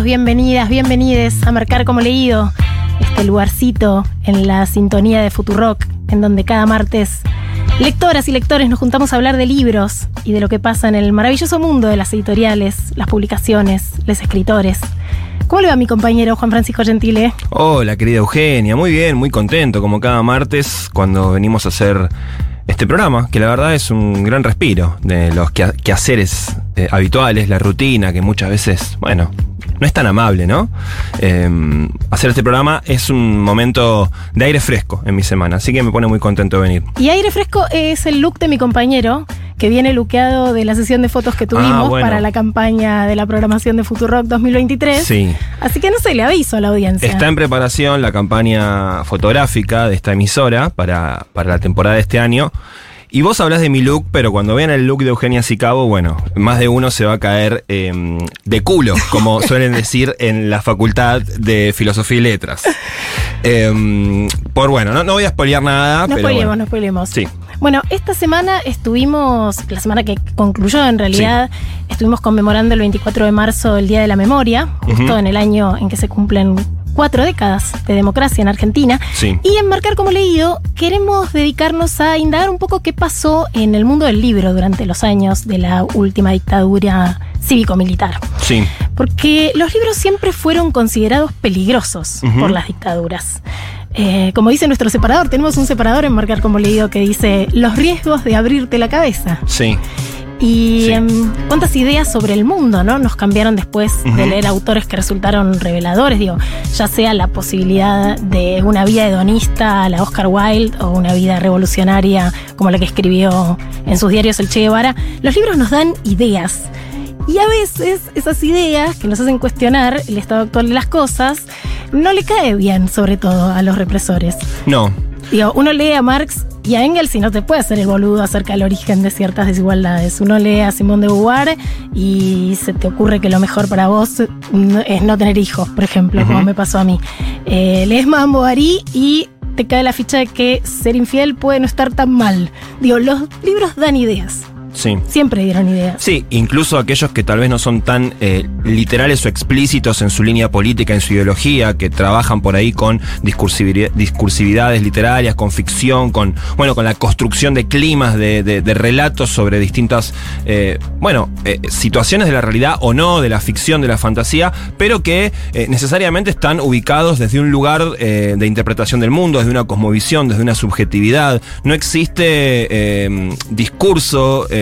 Bienvenidas, bienvenides a Marcar como Leído, este lugarcito en la sintonía de Futurock, en donde cada martes lectoras y lectores nos juntamos a hablar de libros y de lo que pasa en el maravilloso mundo de las editoriales, las publicaciones, los escritores. ¿Cómo le va mi compañero Juan Francisco Gentile? Hola, querida Eugenia, muy bien, muy contento, como cada martes, cuando venimos a hacer este programa, que la verdad es un gran respiro de los quehaceres eh, habituales, la rutina, que muchas veces, bueno, no es tan amable, ¿no? Eh, hacer este programa es un momento de aire fresco en mi semana, así que me pone muy contento de venir. Y aire fresco es el look de mi compañero, que viene luqueado de la sesión de fotos que tuvimos Ah, bueno. para la campaña de la programación de Futurock 2023. Sí. Así que no sé, le aviso a la audiencia. Está en preparación la campaña fotográfica de esta emisora para, para la temporada de este año. Y vos hablas de mi look, pero cuando vean el look de Eugenia Sicabo, bueno, más de uno se va a caer eh, de culo, como suelen decir en la Facultad de Filosofía y Letras. Eh, por bueno, no, no voy a spoilear nada, No pero spoilemos, bueno. no spoilemos. Sí. Bueno, esta semana estuvimos, la semana que concluyó en realidad, estuvimos conmemorando el 24 de marzo el Día de la Memoria, justo en el año en que se cumplen cuatro décadas de democracia en Argentina. Sí. Y en Marcar como leído, queremos dedicarnos a indagar un poco qué pasó en el mundo del libro durante los años de la última dictadura cívico-militar. Sí. Porque los libros siempre fueron considerados peligrosos por las dictaduras. Eh, como dice nuestro separador, tenemos un separador en Marcar como leído que dice los riesgos de abrirte la cabeza. Sí. Y Sí. em, cuántas ideas sobre el mundo, ¿no? Nos cambiaron después de leer autores que resultaron reveladores, digo, ya sea la posibilidad de una vida hedonista a la Oscar Wilde o una vida revolucionaria como la que escribió en sus diarios el Che Guevara. Los libros nos dan ideas. Y a veces esas ideas que nos hacen cuestionar el estado actual de las cosas no le cae bien, sobre todo a los represores. No. Digo, uno lee a Marx y a Engels y no te puede hacer el boludo acerca del origen de ciertas desigualdades. Uno lee a Simón de Beauvoir y se te ocurre que lo mejor para vos es no tener hijos, por ejemplo, como me pasó a mí. Eh, lees Madame Bovary y te cae la ficha de que ser infiel puede no estar tan mal. Digo, los libros dan ideas. Sí. Siempre dieron ideas. Sí, incluso aquellos que tal vez no son tan eh, literales o explícitos en su línea política, en su ideología, que trabajan por ahí con discursividades literarias, con ficción, con bueno, con la construcción de climas, de, de- de relatos sobre distintas, eh, bueno, eh, situaciones de la realidad o no, de la ficción, de la fantasía, pero que necesariamente están ubicados desde un lugar de interpretación del mundo, desde una cosmovisión, desde una subjetividad. No existe discurso eh,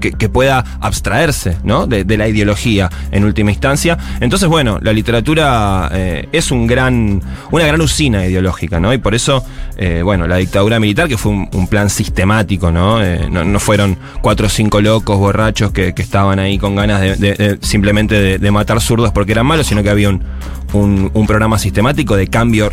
que, pueda abstraerse ¿no? de, la ideología en última instancia. Entonces, bueno, la literatura eh, es un gran, una gran usina ideológica, ¿no? Y por eso, eh, bueno, la dictadura militar, que fue un, plan sistemático, ¿no? Eh, no, no fueron cuatro o cinco locos borrachos que, estaban ahí con ganas de, simplemente de, de matar zurdos porque eran malos, sino que había un, un, un programa sistemático de cambio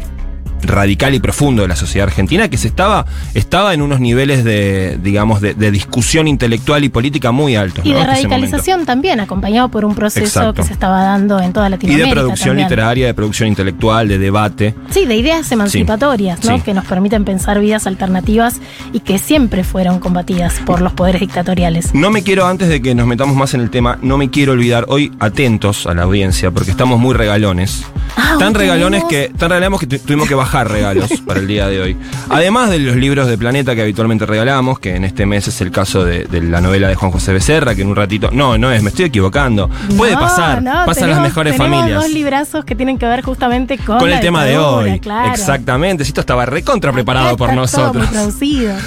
radical y profundo de la sociedad argentina que se estaba, estaba en unos niveles de, digamos, de, de discusión intelectual y política muy altos. Y ¿no? de radicalización también, acompañado por un proceso Exacto. que se estaba dando en toda Y Latinoamérica. de producción también. literaria, de producción intelectual, de debate. Sí, de ideas emancipatorias, ¿no? Sí. Que nos permiten pensar vidas alternativas y que siempre fueron combatidas por los poderes dictatoriales. No me quiero, antes de que nos metamos más en el tema, no me quiero olvidar, hoy atentos a la audiencia, porque estamos muy regalones. Ah, tan regalones tenemos- que, tan regalones que tu- tuvimos que bajar bajar regalos para el día de hoy. Además de los libros de Planeta que habitualmente regalamos, que en este mes es el caso de, de la novela de Juan José Becerra, que en un ratito. No, no es, me estoy equivocando. Puede No, pasar, no, pasan las mejores tenemos familias. dos librazos que tienen que ver justamente con, Con el tema de hoy. claro. Exactamente. Si esto estaba recontra preparado Acá por nosotros.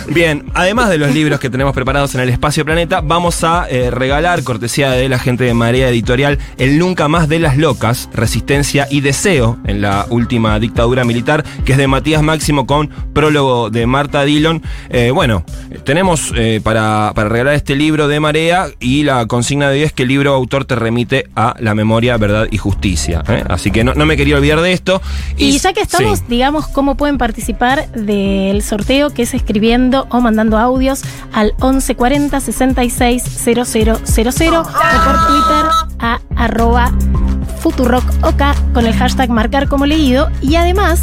Bien, además de los libros que tenemos preparados en el Espacio Planeta, vamos a eh, regalar, cortesía de la gente de Marea Editorial, el Nunca Más de las Locas, Resistencia y Deseo en la última dictadura militar, que es de Matías Máximo con prólogo de Marta Dillon. Eh, bueno, tenemos eh, para, para regalar este libro de Marea y la consigna de hoy es que el libro autor te remite a la memoria, verdad y justicia. ¿eh? Así que no, no me quería olvidar de esto. Y ya que estamos, sí. digamos, cómo pueden participar del sorteo, que es escribiendo o mandando audios al 1140 66 000 o por Twitter a arroba futurockok con el hashtag marcar como leído. Y además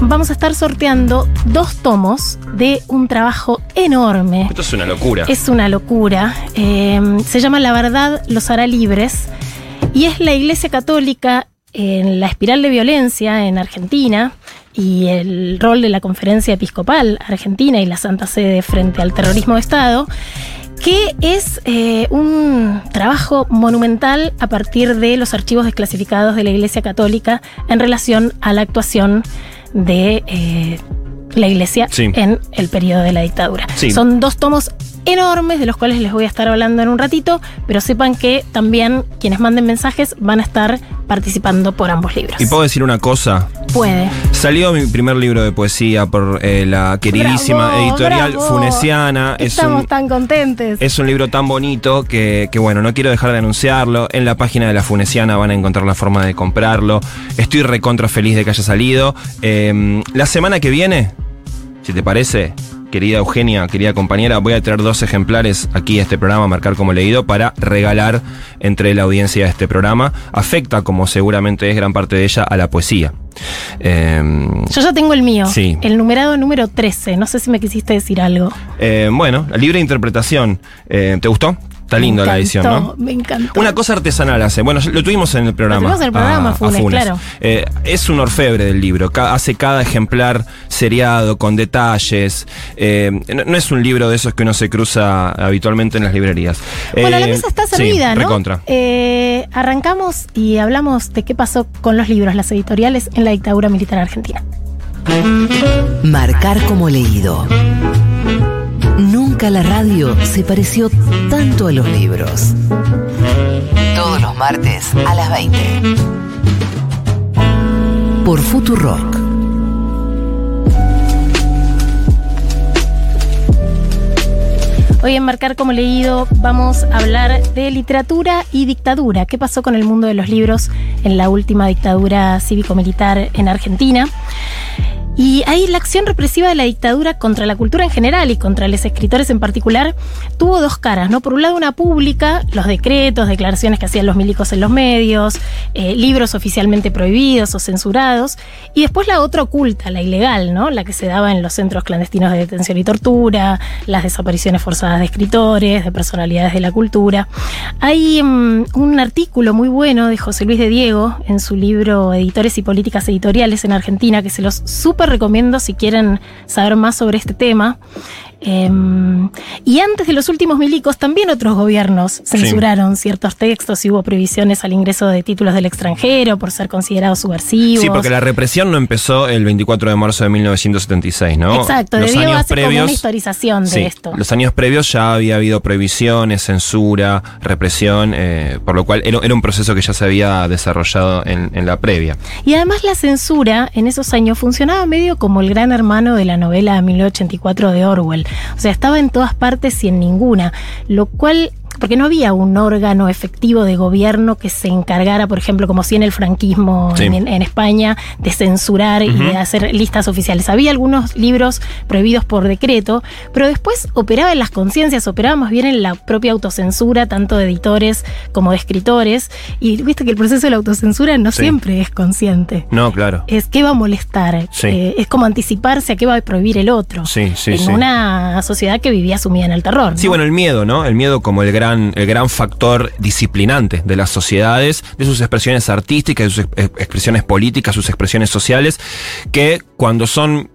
vamos a estar sorteando dos tomos de un trabajo enorme. Esto es una locura. Es una locura. Eh, se llama La verdad los hará libres y es la Iglesia Católica en la espiral de violencia en Argentina y el rol de la Conferencia Episcopal Argentina y la Santa Sede frente al terrorismo de Estado, que es eh, un trabajo monumental a partir de los archivos desclasificados de la Iglesia Católica en relación a la actuación de eh, la Iglesia Sí. en el periodo de la dictadura. Sí. Son dos tomos enormes de los cuales les voy a estar hablando en un ratito, pero sepan que también quienes manden mensajes van a estar participando por ambos libros. Y puedo decir una cosa. Puede. Salió mi primer libro de poesía por eh, la queridísima Bravo, editorial bravo. Funesiana. Es Estamos un, tan contentes. es un libro tan bonito que, que, bueno, no quiero dejar de anunciarlo. En la página de la Funesiana van a encontrar la forma de comprarlo. Estoy recontra feliz de que haya salido. Eh, la semana que viene, si te parece, querida Eugenia, querida compañera, voy a traer dos ejemplares aquí a este programa, marcar como leído, para regalar entre la audiencia de este programa. Afecta, como seguramente es gran parte de ella, a la poesía. Eh, Yo ya tengo el mío, Sí. el numerado número 13. No sé si me quisiste decir algo. eh, bueno, libre interpretación. Eh, ¿Te gustó? Está linda Me la edición, ¿no? Me encantó. Una cosa artesanal hace. Bueno, lo tuvimos en el programa. tuvimos en el programa, a- a Funes, claro. Eh, es un orfebre del libro. Hace cada ejemplar seriado, con detalles. Eh, no, no es un libro de esos que uno se cruza habitualmente en las librerías. Bueno, Eh, la mesa está sí, servida, ¿no? recontra. Eh, arrancamos y hablamos de qué pasó con los libros, las editoriales en la dictadura militar argentina. Marcar como leído. Nunca la radio se pareció tanto a los libros. Todos los martes a las 20. Por Futurock. Hoy en Marcar como leído vamos a hablar de literatura y dictadura. ¿Qué pasó con el mundo de los libros en la última dictadura cívico-militar en Argentina? Y ahí la acción represiva de la dictadura contra la cultura en general y contra los escritores en particular tuvo dos caras, ¿no? Por un lado una pública, los decretos, declaraciones que hacían los milicos en los medios, eh, libros oficialmente prohibidos o censurados, y después la otra oculta, la ilegal, ¿no? La que se daba en los centros clandestinos de detención y tortura, las desapariciones forzadas de escritores, de personalidades de la cultura. Hay mm, un artículo muy bueno de José Luis de Diego en su libro Editores y Políticas Editoriales en Argentina, que se los súper recomiendo si quieren saber más sobre este tema. Eh, y antes de los últimos milicos, también otros gobiernos censuraron ciertos textos y hubo prohibiciones al ingreso de títulos del extranjero por ser considerados subversivos. Sí, porque la represión no empezó el 24 de marzo de 1976, ¿no? Exacto, Los de Diego años hace como previos. una historización de Sí, esto. Los años previos ya había habido prohibiciones, censura, represión, eh, por lo cual era, era un proceso que ya se había desarrollado en, en la previa. Y además la censura en esos años funcionaba medio como el gran hermano de la novela 1984 de Orwell. O sea, estaba en todas partes y en ninguna, lo cual porque no había un órgano efectivo de gobierno que se encargara, por ejemplo, como si en el franquismo Sí. en, en España, de censurar y de hacer listas oficiales. Había algunos libros prohibidos por decreto, pero después operaba en las conciencias, operaba más bien en la propia autocensura, tanto de editores como de escritores. Y viste que el proceso de la autocensura no Sí. siempre es consciente. No, claro. Es qué va a molestar, Sí. Eh, es como anticiparse a qué va a prohibir el otro. Sí, sí, en una sociedad que vivía sumida en el terror. Sí, ¿no? bueno, el miedo, ¿no? El miedo como el gran el gran factor disciplinante de las sociedades, de sus expresiones artísticas, de sus ex- expresiones políticas, sus expresiones sociales, que cuando son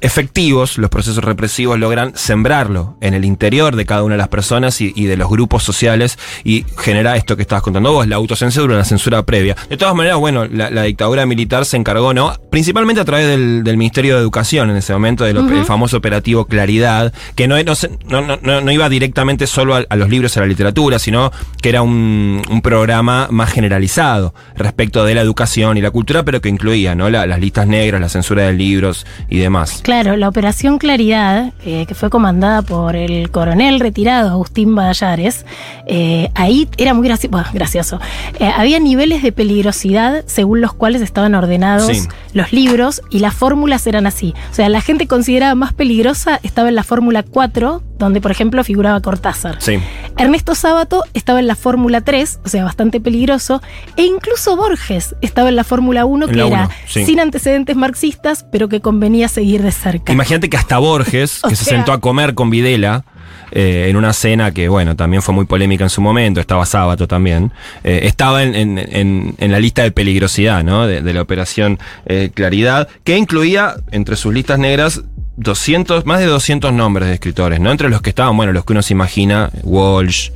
efectivos, los procesos represivos logran sembrarlo en el interior de cada una de las personas y, y de los grupos sociales y genera esto que estabas contando vos, la autocensura, la censura previa. De todas maneras, bueno, la, la dictadura militar se encargó, ¿no? Principalmente a través del, del Ministerio de Educación en ese momento, del op- el famoso operativo Claridad, que no, no, se- no, no- no- no iba directamente solo a, a los libros y a la literatura, sino que era un, un programa más generalizado respecto de la educación y la cultura, pero que incluía, ¿no? La- las listas negras, la censura de libros y demás. Claro, la Operación Claridad, eh, que fue comandada por el coronel retirado Agustín Badallares, eh, ahí era muy graci- bueno, gracioso. Eh, había niveles de peligrosidad según los cuales estaban ordenados Sí. los libros y las fórmulas eran así. O sea, la gente considerada más peligrosa estaba en la fórmula 4, donde por ejemplo figuraba Cortázar. Sí. Ernesto Sábato estaba en la Fórmula 3, o sea, bastante peligroso, e incluso Borges estaba en la Fórmula 1, En que era sí. sin antecedentes marxistas, pero que convenía seguir de cerca. Imagínate que hasta Borges, que se sea- sentó a comer con Videla, eh, en una cena que, bueno, también fue muy polémica en su momento, estaba Sábato también, eh, estaba en, en- en- en la lista de peligrosidad, ¿no? De, de la operación eh, Claridad, que incluía entre sus listas negras 200, más de 200 nombres de escritores, ¿no? Entre los que estaban, bueno, los que uno se imagina, Walsh,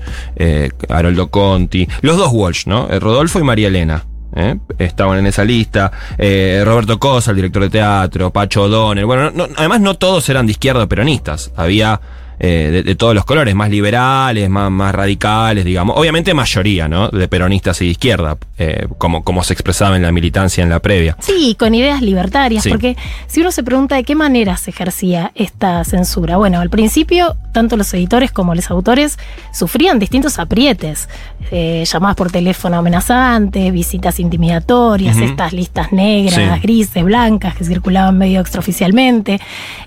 Haroldo Conti, los dos Walsh, ¿no? Rodolfo y María Elena. ¿Eh? Estaban en esa lista. Eh, Roberto Cosa, el director de teatro, Pacho O'Donnell. Bueno, no- además no todos eran de izquierda peronistas. Había eh, de, de todos los colores, más liberales, más, más radicales, digamos. Obviamente mayoría, ¿no? De peronistas y de izquierda, eh, como, como se expresaba en la militancia en la previa. Sí, con ideas libertarias, Sí. porque si uno se pregunta de qué manera se ejercía esta censura, bueno, al principio tanto los editores como los autores sufrían distintos aprietes, eh, llamadas por teléfono amenazantes, visitas intimidatorias, estas listas negras, Sí. grises, blancas que circulaban medio extraoficialmente,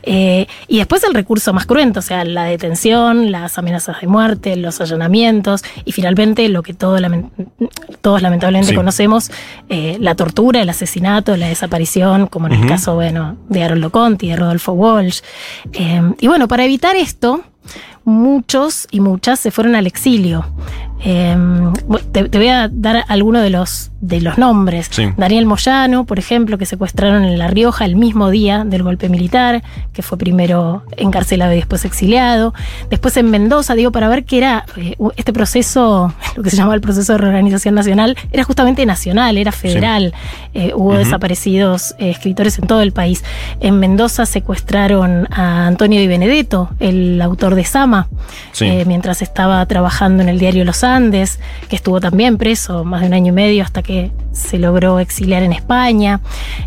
y después el recurso más cruento, o sea, la detención, las amenazas de muerte, los allanamientos y finalmente lo que todo todos lamentablemente Sí. conocemos, eh, la tortura, el asesinato, la desaparición, como en el caso, bueno, de Harold Conti, de Rodolfo Walsh. Eh, y bueno, para evitar esto, muchos y muchas se fueron al exilio. Eh, bu- te, te voy a dar algunos de los, de los nombres. Sí. Daniel Moyano, por ejemplo, que secuestraron en La Rioja el mismo día del golpe militar, que fue primero encarcelado y después exiliado. Después en Mendoza, digo, para ver qué era eh, este proceso, lo que se llamaba el proceso de reorganización nacional, era justamente nacional, era federal. Eh, hubo desaparecidos eh, escritores en todo el país. En Mendoza secuestraron a Antonio Di Benedetto, el autor de Sama, Sí. mientras estaba trabajando en el diario Los Andes, que estuvo también preso más de un año y medio hasta que se logró exiliar en España.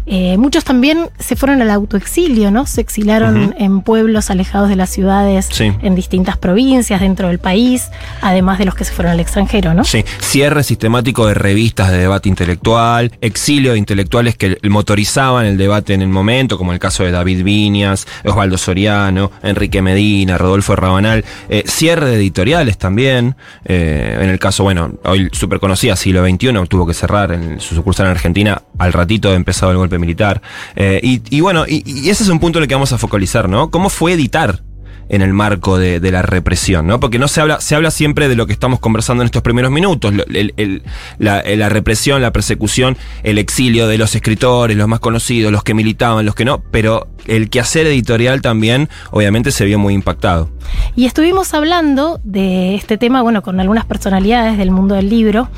Eh, muchos también se fueron al autoexilio, ¿no? Se exiliaron en pueblos alejados de las ciudades, Sí. en distintas provincias dentro del país, además de los que se fueron al extranjero, ¿no? Sí, cierre sistemático de revistas de debate intelectual, exilio de intelectuales que motorizaban el debate en el momento, como el caso de David Viñas, Osvaldo Soriano, Enrique Medina, Rodolfo Rabanal, eh, cierre de editoriales también, eh, en el caso, bueno, hoy súper conocida, siglo XXI, tuvo que cerrar en su sucursal en Argentina al ratito de empezado el golpe militar. Eh, y, y bueno, y, y ese es un punto en el que vamos a focalizar, ¿no? ¿Cómo fue editar? En el marco de, de la represión, ¿no? Porque no se habla, se habla siempre de lo que estamos conversando en estos primeros minutos, el- la, represión, la persecución, el exilio de los escritores, los más conocidos, los que militaban, los que no, pero el quehacer editorial también, obviamente, se vio muy impactado. Y estuvimos hablando de este tema, bueno, con algunas personalidades del mundo del libro,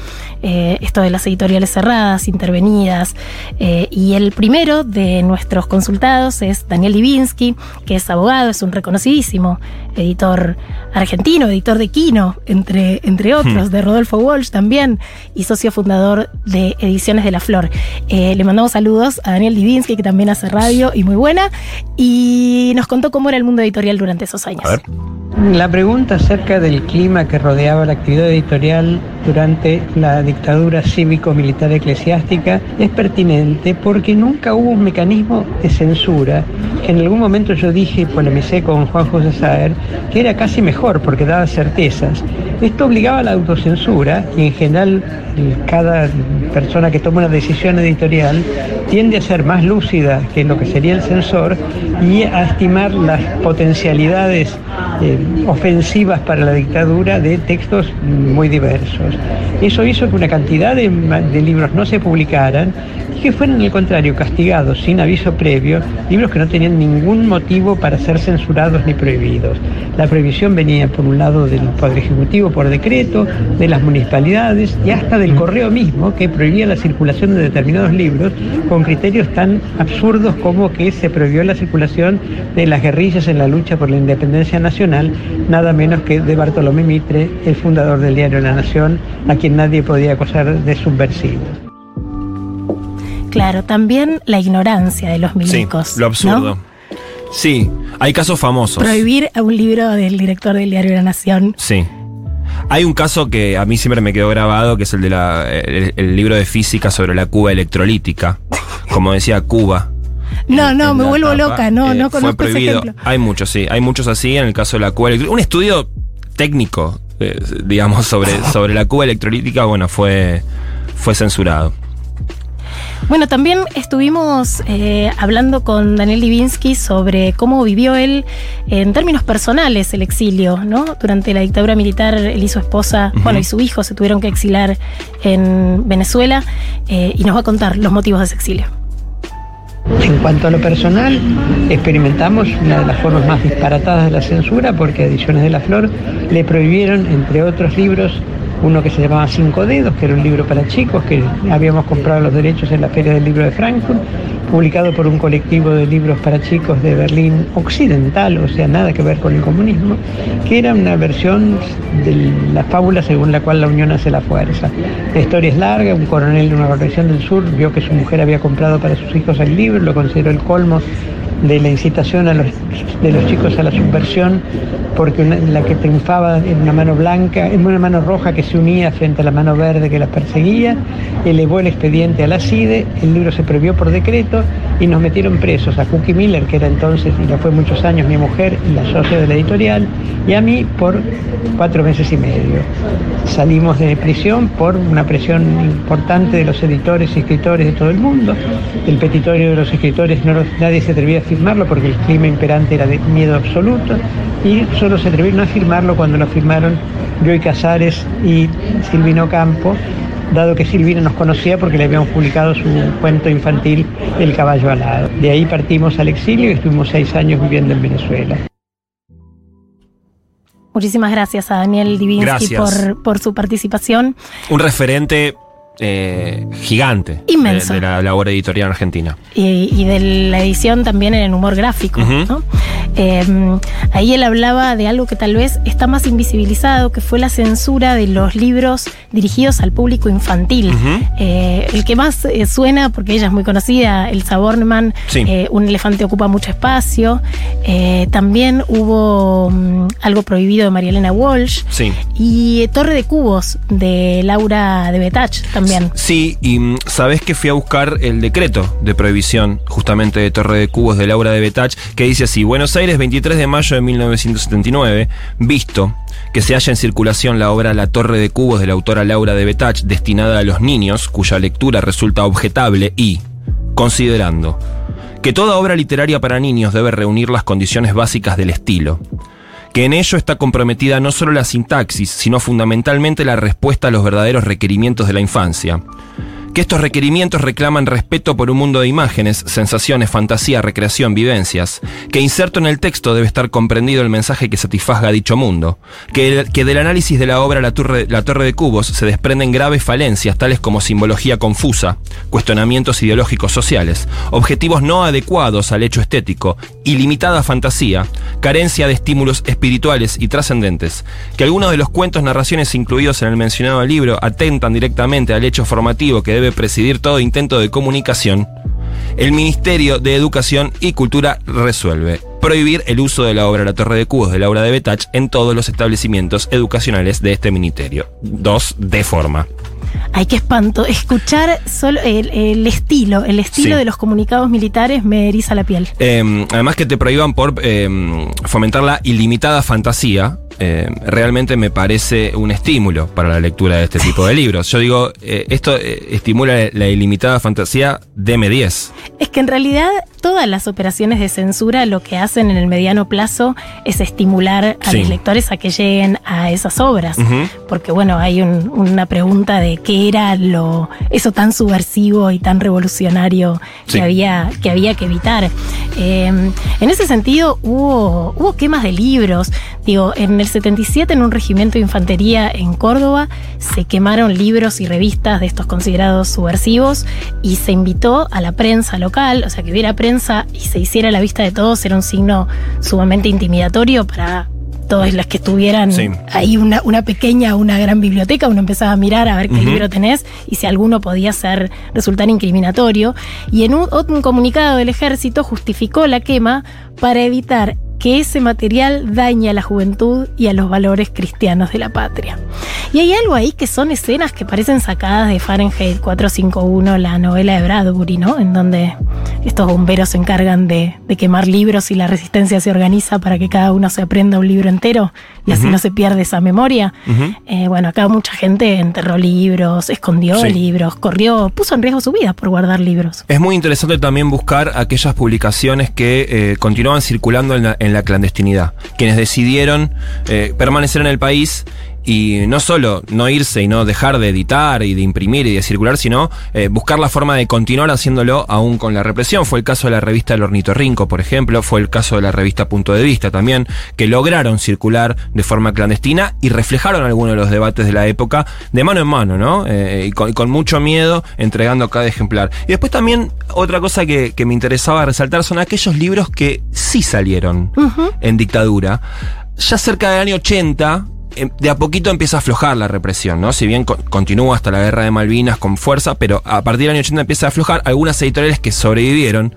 eh, esto de las editoriales cerradas, intervenidas, eh, y el primero de nuestros consultados es Daniel Libinsky, que es abogado, es un reconocidísimo editor argentino, editor de Kino, entre, entre otros, de Rodolfo Walsh también, y socio fundador de Ediciones de la Flor. Eh, le mandamos saludos a Daniel Libinsky, que también hace radio y muy buena, y nos contó cómo era el mundo editorial durante esos años. A ver. La pregunta acerca del clima que rodeaba la actividad editorial durante la dictadura cívico-militar eclesiástica es pertinente porque nunca hubo un mecanismo de censura. En algún momento yo dije, polemicé con Juan José Saer, que era casi mejor porque daba certezas. Esto obligaba a la autocensura y en general cada persona que toma una decisión editorial tiende a ser más lúcida que lo que sería el censor y a estimar las potencialidades eh, ofensivas para la dictadura de textos muy diversos. Eso hizo que una cantidad de, libros no se publicaran que fueran, al contrario, castigados sin aviso previo, libros que no tenían ningún motivo para ser censurados ni prohibidos. La prohibición venía, por un lado, del Poder Ejecutivo por decreto, de las municipalidades y hasta del correo mismo, que prohibía la circulación de determinados libros con criterios tan absurdos como que se prohibió la circulación de las guerrillas en la lucha por la independencia nacional, nada menos que de Bartolomé Mitre, el fundador del diario La Nación, a quien nadie podía acusar de subversivo. Claro, también la ignorancia de los milicos. Sí, lo absurdo. ¿no? Sí, hay casos famosos. Prohibir a un libro del director del diario La Nación. Sí. Hay un caso que a mí siempre me quedó grabado, que es el de la, el, el libro de física sobre la Cuba electrolítica. Como decía Cuba. No, en- no, en me vuelvo loca, no, eh, no fue conozco ese prohibido. Hay muchos, sí, hay muchos así en el caso de la Cuba electrolítica. Un estudio técnico, eh, digamos, sobre, sobre la Cuba electrolítica, bueno, fue, fue censurado. Bueno, también estuvimos eh, hablando con Daniel Divinsky sobre cómo vivió él en términos personales el exilio, ¿no? Durante la dictadura militar, él y su esposa, bueno, y su hijo se tuvieron que exilar en Venezuela eh, y nos va a contar los motivos de ese exilio. En cuanto a lo personal, experimentamos una de las formas más disparatadas de la censura porque a Ediciones de la Flor le prohibieron, entre otros libros, uno que se llamaba Cinco Dedos, que era un libro para chicos, que habíamos comprado los derechos en la Feria del Libro de Frankfurt, publicado por un colectivo de libros para chicos de Berlín Occidental, o sea, nada que ver con el comunismo, que era una versión de la fábula según la cual la unión hace la fuerza. La historia es larga, un coronel de una guarnición del sur vio que su mujer había comprado para sus hijos el libro, lo consideró el colmo de la incitación de los chicos a la subversión, porque la que triunfaba en una mano blanca, en una mano roja que se unía frente a la mano verde que las perseguía, elevó el expediente a la CIDE, el libro se prohibió por decreto y nos metieron presos a Cookie Miller, que era entonces, y ya fue muchos años, mi mujer y la socia de la editorial, y a mí por cuatro meses y medio. Salimos de prisión por una presión importante de los editores y escritores de todo el mundo. El petitorio de los escritores nadie se atrevía a firmarlo porque el clima imperante era de miedo absoluto y solo se atrevieron a firmarlo cuando lo firmaron Joy Casares y Silvino Campo, dado que Silvino nos conocía porque le habíamos publicado su cuento infantil El caballo alado. De ahí partimos al exilio y estuvimos seis años viviendo en Venezuela. Muchísimas gracias a Daniel Divinsky por su participación. Un referente eh, gigante Inmenso. De, de la labor editorial argentina. y, y de la edición también en el humor gráfico. Eh, ahí él hablaba de algo que tal vez está más invisibilizado, que fue la censura de los libros dirigidos al público infantil. Eh, el que más eh, suena, porque ella es muy conocida, Elsa Bornemann, Sí. Un elefante ocupa mucho espacio. También hubo mm, algo prohibido de María Elena Walsh. Sí. Y Torre de Cubos de Laura de Betach también. Sí, y mm, sabés que fui a buscar el decreto de prohibición justamente de Torre de Cubos de Laura de Betach, que dice así, Buenos Aires, 23 de mayo de 1979, visto que se halla en circulación la obra La Torre de Cubos de la autora Laura de Betach, destinada a los niños, cuya lectura resulta objetable y, considerando que toda obra literaria para niños debe reunir las condiciones básicas del estilo, que en ello está comprometida no solo la sintaxis, sino fundamentalmente la respuesta a los verdaderos requerimientos de la infancia. Que estos requerimientos reclaman respeto por un mundo de imágenes, sensaciones, fantasía, recreación, vivencias. Que inserto en el texto debe estar comprendido el mensaje que satisfaga dicho mundo. Que, el- que del análisis de la obra la torre, la torre de Cubos se desprenden graves falencias, tales como simbología confusa, cuestionamientos ideológicos sociales, objetivos no adecuados al hecho estético, ilimitada fantasía, carencia de estímulos espirituales y trascendentes, que algunos de los cuentos, narraciones incluidos en el mencionado libro atentan directamente al hecho formativo que debe presidir todo intento de comunicación, el Ministerio de Educación y Cultura resuelve prohibir el uso de la obra La Torre de Cubos de Laura de Betach en todos los establecimientos educacionales de este ministerio. Dos, de forma. Ay, qué espanto. Escuchar solo el, el estilo, el estilo Sí. de los comunicados militares me eriza la piel. Eh, además que te prohíban por eh, fomentar la ilimitada fantasía, eh, realmente me parece un estímulo para la lectura de este tipo de libros. Yo digo, eh, esto eh, estimula la ilimitada fantasía, deme 10. Es que en realidad todas las operaciones de censura lo que hacen en el mediano plazo es estimular a Sí. los lectores a que lleguen a esas obras. Porque bueno, hay un- una pregunta de qué era lo eso tan subversivo y tan revolucionario que, había, que había que evitar. En ese sentido hubo, hubo quemas de libros. Digo, en el 77 en un regimiento de infantería en Córdoba se quemaron libros y revistas de estos considerados subversivos y se invitó a la prensa local, o sea, que hubiera prensa y se hiciera la vista de todos era un signo sumamente intimidatorio para todos los que estuvieran Sí. ahí una, una pequeña, una gran biblioteca, uno empezaba a mirar a ver qué libro tenés y si alguno podía ser, resultar incriminatorio. Y en un, un comunicado del ejército justificó la quema para evitar que ese material dañe a la juventud y a los valores cristianos de la patria. Y hay algo ahí que son escenas que parecen sacadas de Fahrenheit 451, la novela de Bradbury, ¿no? En donde estos bomberos se encargan de, de quemar libros y la resistencia se organiza para que cada uno se aprenda un libro entero y así no se pierde esa memoria. Eh, bueno, acá mucha gente enterró libros, escondió Sí. libros, corrió, puso en riesgo su vida por guardar libros. Es muy interesante también buscar aquellas publicaciones que eh, continuaban circulando en la, en la clandestinidad, quienes decidieron eh, permanecer en el país y no solo no irse y no dejar de editar y de imprimir y de circular, sino eh, buscar la forma de continuar haciéndolo aún con la represión. Fue el caso de la revista El Ornitorrinco, por ejemplo, fue el caso de la revista Punto de Vista también, que lograron circular de forma clandestina y reflejaron algunos de los debates de la época de mano en mano, ¿no? Eh, y, con, y con mucho miedo entregando cada ejemplar. Y después también otra cosa que, que me interesaba resaltar son aquellos libros que sí salieron en dictadura. Ya cerca del año 80, em, de a poquito empieza a aflojar la represión, ¿no? Si bien co- continúa hasta la guerra de Malvinas con fuerza, pero a partir del año 80 empieza a aflojar. Algunas editoriales que sobrevivieron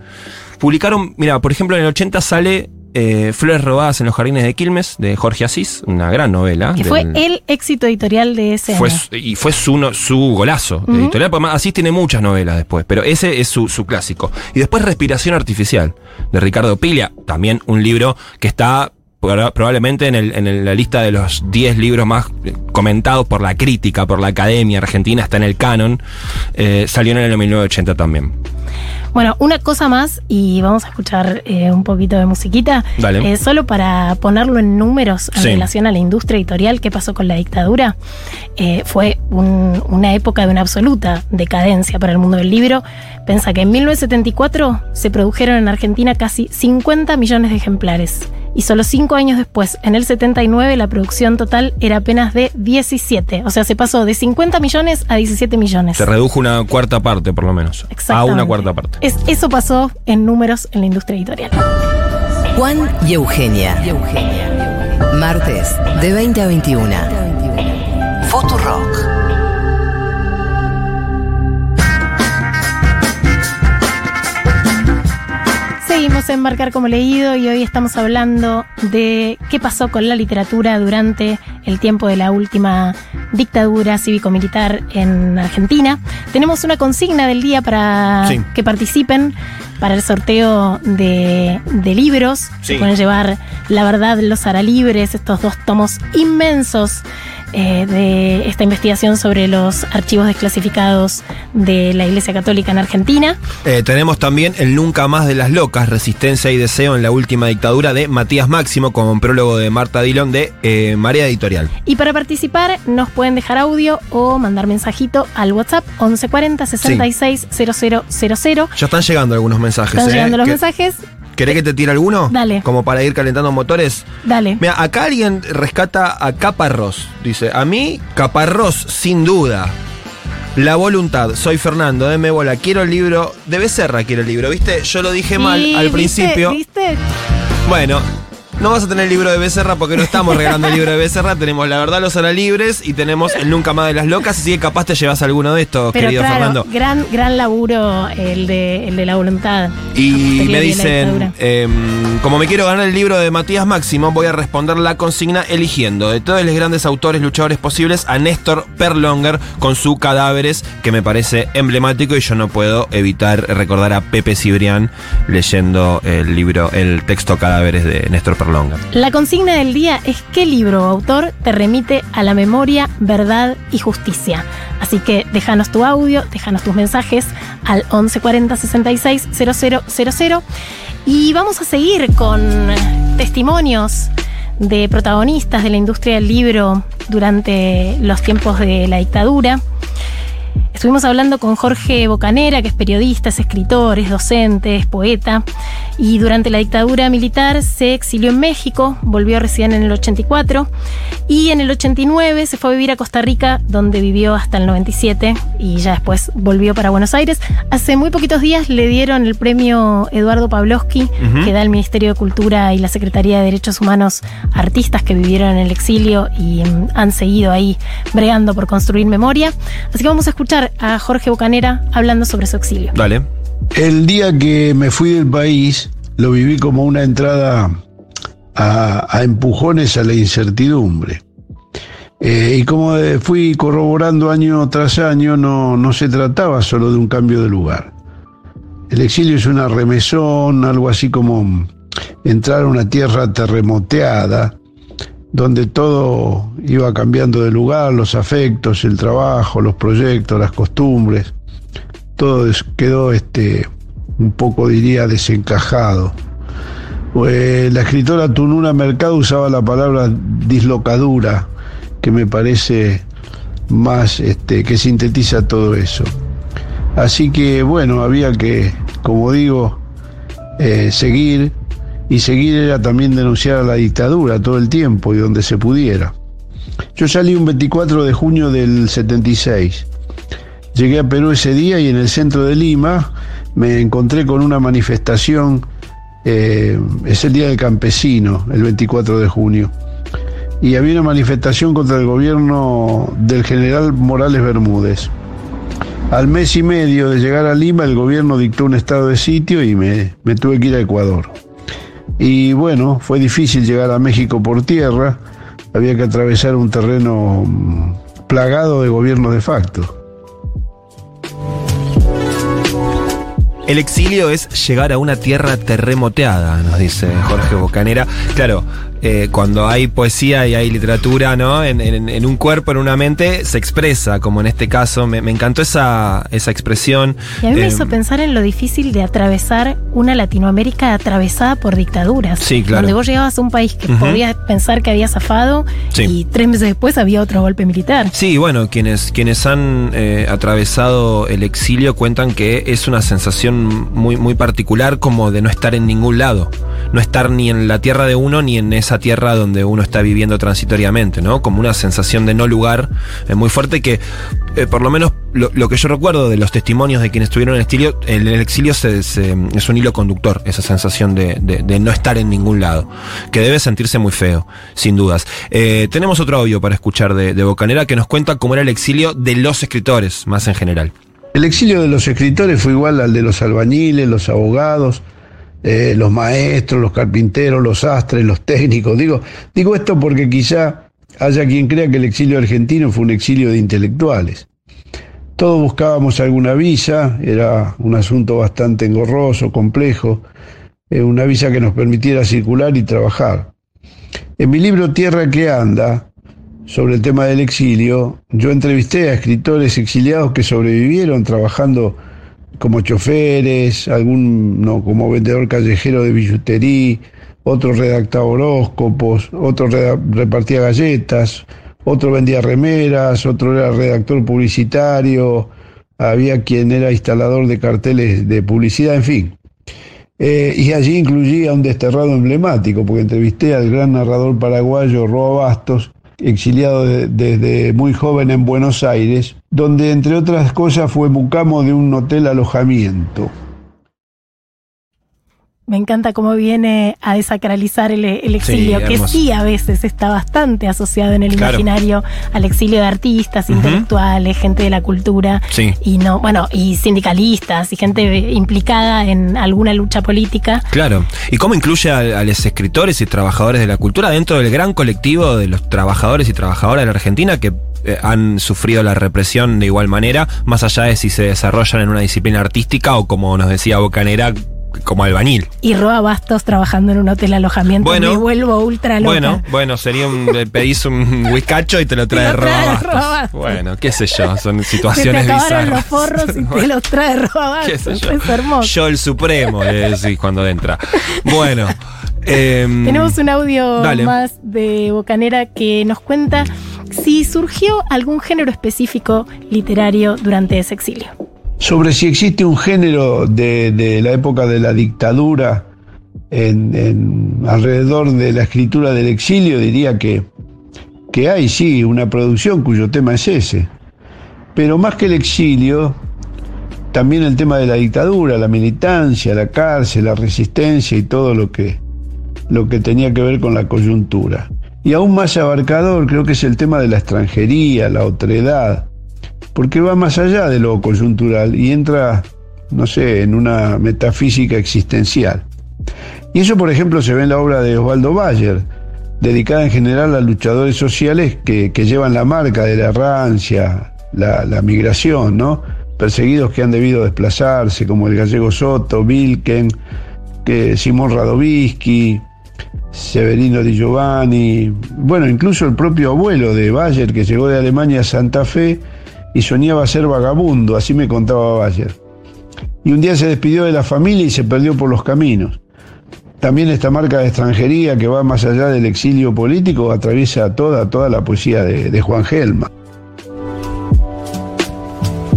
publicaron, mira, por ejemplo, en el 80 sale eh, Flores robadas en los jardines de Quilmes, de Jorge Asís, una gran novela. Que fue del- el éxito editorial de ese fue año. y fue su, su golazo Ujú. editorial. porque además Asís tiene muchas novelas después, pero ese es su, su clásico. Y después Respiración Artificial, de Ricardo Pilia, también un libro que está probablemente en, el- en el- la lista de los 10 libros más comentados por la crítica, por la academia argentina, está en el canon. Eh, salió en el año 1980 también. Bueno, una cosa más y vamos a escuchar eh, un poquito de musiquita. Dale. Eh, solo para ponerlo en números en Sí. relación a la industria editorial, ¿qué pasó con la dictadura? Eh, fue un- una época de una absoluta decadencia para el mundo del libro. Pensa que en 1974 se produjeron en Argentina casi 50 millones de ejemplares. Y solo cinco años después, en el 79, la producción total era apenas de 17. O sea, se pasó de 50 millones a 17 millones. Se redujo una cuarta parte, por lo menos. A Exactamente. una cuarta parte. Es- eso pasó en números en la industria editorial. Juan y Eugenia. Martes, de 20 a 21. Futurock. Marcar como leído y hoy estamos hablando de qué pasó con la literatura durante el tiempo de la última dictadura cívico-militar en Argentina. Tenemos una consigna del día para Sí. que participen para el sorteo de, de libros. Sí. Se pueden llevar La verdad, los libres, estos dos tomos inmensos eh, de esta investigación sobre los archivos desclasificados de la Iglesia Católica en Argentina. Eh, tenemos también el Nunca más de las locas, Resistencia y Deseo en la última dictadura de Matías Máximo, con un prólogo de Marta Dillon de eh, Marea Editorial. Y para participar nos pueden dejar audio o mandar mensajito al WhatsApp 1140 66 000. Ya están llegando algunos mensajes. Están ¿eh? llegando los ¿Que- mensajes. ¿Querés que te tire alguno? Dale. Como para ir calentando motores. Dale. Mira, acá alguien rescata a Caparrós. Dice, a mí, Caparrós, sin duda. La voluntad, soy Fernando, deme bola, quiero el libro, de Becerra quiero el libro, ¿viste? Yo lo dije mal Sí, al ¿viste? principio. ¿Viste? Bueno, no vas a tener el libro de Becerra porque no estamos regalando el libro de Becerra. Tenemos La Verdad los hará libres y tenemos El Nunca Más de las Locas. Así que capaz te llevas alguno de estos, Pero querido claro, Fernando. gran, gran laburo el de, el de la voluntad. Y me dicen, em, como me quiero ganar el libro de Matías Máximo, voy a responder la consigna eligiendo de todos los grandes autores luchadores posibles a Néstor Perlonger con su Cadáveres, que me parece emblemático y yo no puedo evitar recordar a Pepe Cibrián leyendo el libro, el texto Cadáveres de Néstor Perlonger. La consigna del día es qué libro o autor te remite a la memoria, verdad y justicia. Así que déjanos tu audio, déjanos tus mensajes al 1140 66 000 y vamos a seguir con testimonios de protagonistas de la industria del libro durante los tiempos de la dictadura. Estuvimos hablando con Jorge Bocanera, que es periodista, es escritor, es docente, es poeta, y durante la dictadura militar se exilió en México, volvió a residir en el 84, y en el 89 se fue a vivir a Costa Rica, donde vivió hasta el 97, y ya después volvió para Buenos Aires. Hace muy poquitos días le dieron el premio Eduardo Pavlovsky, que da el Ministerio de Cultura y la Secretaría de Derechos Humanos a artistas que vivieron en el exilio y mm, han seguido ahí bregando por construir memoria. Así que vamos a escuchar a Jorge Bocanera hablando sobre su exilio. Dale. El día que me fui del país lo viví como una entrada a, a empujones a la incertidumbre. Eh, y como fui corroborando año tras año, no, no se trataba solo de un cambio de lugar. El exilio es una remesón, algo así como entrar a una tierra terremoteada, donde todo iba cambiando de lugar, los afectos, el trabajo, los proyectos, las costumbres, todo quedó este, un poco, diría, desencajado. Pues, la escritora Tununa Mercado usaba la palabra dislocadura, que me parece más este, que sintetiza todo eso. Así que bueno, había que, como digo, eh, seguir y seguir era también denunciar a la dictadura todo el tiempo y donde se pudiera. Yo salí un 24 de junio del 76. Llegué a Perú ese día y en el centro de Lima me encontré con una manifestación, eh, es el Día del Campesino, el 24 de junio, y había una manifestación contra el gobierno del general Morales Bermúdez. Al mes y medio de llegar a Lima, el gobierno dictó un estado de sitio y me, me tuve que ir a Ecuador. Y bueno, fue difícil llegar a México por tierra, había que atravesar un terreno mm, plagado de gobierno de facto. El exilio es llegar a una tierra terremoteada, nos dice Jorge Bocanera. Claro, eh, cuando hay poesía y hay literatura, ¿no? En, un cuerpo, en una mente, se expresa, como en este caso. Me, encantó esa, esa expresión. Y a mí me hizo em, pensar en lo difícil de atravesar una Latinoamérica atravesada por dictaduras. Sí, claro. Donde vos llegabas a un país que podías pensar que había zafado y tres meses después había otro golpe militar. Sí, bueno, quienes, quienes han eh, atravesado el exilio cuentan que es una sensación muy, muy particular como de no estar en ningún lado. No estar ni en la tierra de uno ni en esa tierra donde uno está viviendo transitoriamente, ¿no? Como una sensación de no lugar eh, muy fuerte que, eh, por lo menos, lo, que yo recuerdo de los testimonios de quienes estuvieron en el exilio, en el exilio es un hilo conductor, esa sensación de, no estar en ningún lado, que debe sentirse muy feo, sin dudas. Eh, tenemos otro audio para escuchar de Bocanera que nos cuenta cómo era el exilio de los escritores, más en general. El exilio de los escritores fue igual al de los albañiles, los abogados, eh, los maestros, los carpinteros, los astres, los técnicos. Digo, digo esto porque quizá haya quien crea que el exilio argentino fue un exilio de intelectuales. Todos buscábamos alguna visa, era un asunto bastante engorroso, complejo, eh, una visa que nos permitiera circular y trabajar. En mi libro Tierra que anda, sobre el tema del exilio, yo entrevisté a escritores exiliados que sobrevivieron trabajando como choferes, algún no, como vendedor callejero de billutería, otro redactaba horóscopos, otro repartía galletas, otro vendía remeras, otro era redactor publicitario, había quien era instalador de carteles de publicidad, en fin. Eh, y allí incluía un desterrado emblemático, porque entrevisté al gran narrador paraguayo Roa Bastos, exiliado desde muy joven en Buenos Aires, donde entre otras cosas fue mucamo de un hotel alojamiento. Me encanta cómo viene a desacralizar el, exilio, que sí a veces está bastante asociado en el imaginario al exilio de artistas, intelectuales, gente de la cultura y no, bueno, y sindicalistas y gente implicada en alguna lucha política. Claro. ¿Y cómo incluye a, los escritores y trabajadores de la cultura dentro del gran colectivo de los trabajadores y trabajadoras de la Argentina que eh, han sufrido la represión de igual manera, más allá de si se desarrollan en una disciplina artística o como nos decía Bocanera, como albañil. Y Roa Bastos trabajando en un hotel alojamiento. Bueno. Me vuelvo ultra loca. Bueno, bueno, sería un. pedís un whiskacho y te lo trae lo trae Roa Roa Bastos. Bastos. Bueno, qué sé yo, son Se te situaciones acabaron bizarras. los forros y te los trae Roa ¿Qué sé Bastos. yo? Es hermoso. Yo el supremo, le decís cuando entra. Bueno. em, Tenemos un audio Dale. más de Bocanera que nos cuenta si surgió algún género específico literario durante ese exilio. Sobre si existe un género de, la época de la dictadura en- alrededor de la escritura del exilio, diría que, que hay, sí, una producción cuyo tema es ese. Pero más que el exilio, también el tema de la dictadura, la militancia, la cárcel, la resistencia y todo lo que, lo que tenía que ver con la coyuntura. Y aún más abarcador creo que es el tema de la extranjería, la otredad, porque va más allá de lo coyuntural y entra, no sé, en una metafísica existencial. Y eso, por ejemplo, se ve en la obra de Osvaldo Bayer, dedicada en general a luchadores sociales que, llevan la marca de la errancia, la, migración, ¿no? Perseguidos que han debido desplazarse, como el gallego Soto, Wilken, que Simón Radovisky, Severino Di Giovanni, bueno, incluso el propio abuelo de Bayer que llegó de Alemania a Santa Fe y soñaba ser vagabundo, así me contaba Bayer. Y un día se despidió de la familia y se perdió por los caminos. También esta marca de extranjería que va más allá del exilio político atraviesa toda, toda la poesía de, de Juan Gelma.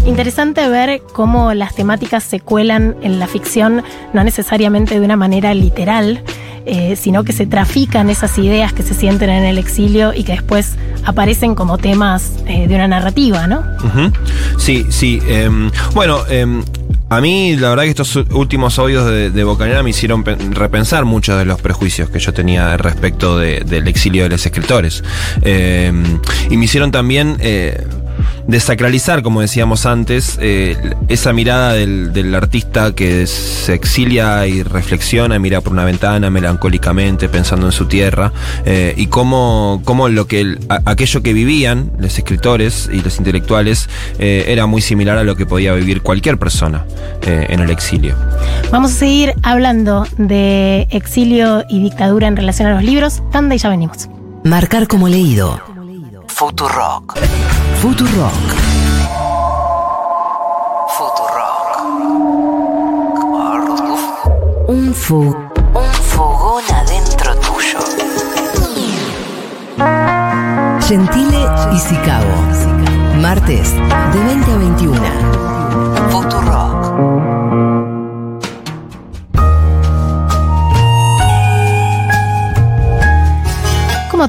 Interesante ver cómo las temáticas se cuelan en la ficción, no necesariamente de una manera literal, eh, sino que se trafican esas ideas que se sienten en el exilio y que después aparecen como temas eh, de una narrativa, ¿no? Sí, sí. em, bueno, em, a mí la verdad que estos últimos audios de, de Bocanera me hicieron pe- repensar muchos de los prejuicios que yo tenía respecto de- del exilio de los escritores. Em, y me hicieron también... desacralizar, como decíamos antes, eh, esa mirada del, del artista que se exilia y reflexiona, mira por una ventana melancólicamente, pensando en su tierra, eh, y cómo, cómo lo que el- a- aquello que vivían los escritores y los intelectuales eh, era muy similar a lo que podía vivir cualquier persona eh, en el exilio. Vamos a seguir hablando de exilio y dictadura en relación a los libros. Tanda y ya venimos. Marcar como leído. Futurock. Futurock. Futurock. Un fu. Un fogón adentro tuyo. Gentile y Sicabo. Martes, de 20 a 21. Futurock.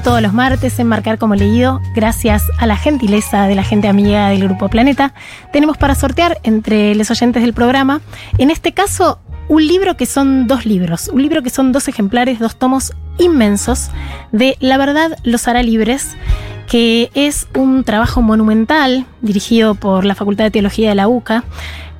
Todos los martes en Marcar como leído, gracias a la gentileza de la gente amiga del Grupo Planeta, tenemos para sortear entre los oyentes del programa, en este caso, un libro que son dos libros, un libro que son dos ejemplares, dos tomos inmensos de La verdad los hará libres, que es un trabajo monumental dirigido por la Facultad de Teología de la UCA,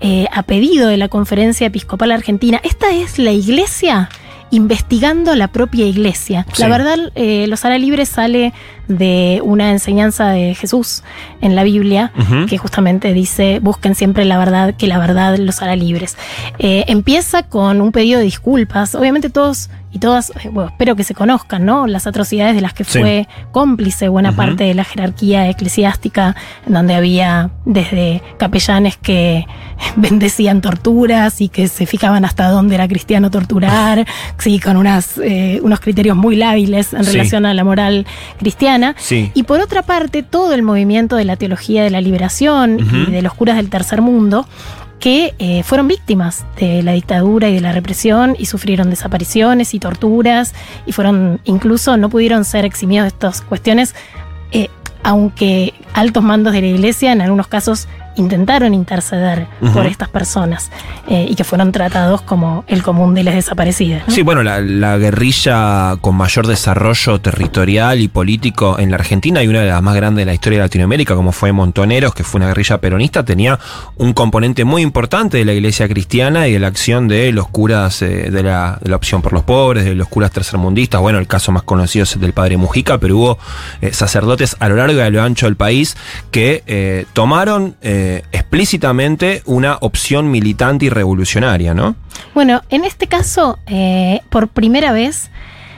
eh, a pedido de la Conferencia Episcopal Argentina. Esta es la iglesia investigando la propia iglesia. Sí. La verdad, eh, los hará libres sale de una enseñanza de Jesús en la Biblia, que justamente dice, busquen siempre la verdad, que la verdad los hará libres. Eh, empieza con un pedido de disculpas. Obviamente todos y todas, eh, bueno, espero que se conozcan, ¿no? Las atrocidades de las que Sí. fue cómplice buena parte de la jerarquía eclesiástica, en donde había desde capellanes que bendecían torturas y que se fijaban hasta dónde era cristiano torturar, sí, con unas, eh, unos criterios muy lábiles en Sí. relación a la moral cristiana. Sí. Y por otra parte, todo el movimiento de la teología de la liberación y de los curas del tercer mundo, que eh, fueron víctimas de la dictadura y de la represión y sufrieron desapariciones y torturas y fueron, incluso no pudieron ser eximidos de estas cuestiones, eh, aunque altos mandos de la iglesia en algunos casos intentaron interceder por estas personas eh, y que fueron tratados como el común de las desaparecidas. ¿no? Sí, bueno, la, la guerrilla con mayor desarrollo territorial y político en la Argentina y una de las más grandes de la historia de Latinoamérica, como fue Montoneros, que fue una guerrilla peronista, tenía un componente muy importante de la iglesia cristiana y de la acción de los curas eh, de, la, de la opción por los pobres, de los curas tercermundistas. Bueno, el caso más conocido es el del padre Mujica, pero hubo eh, sacerdotes a lo largo y a lo ancho del país que tomaron. eh, eh, explícitamente una opción militante y revolucionaria, ¿no? Bueno, en este caso, eh, por primera vez,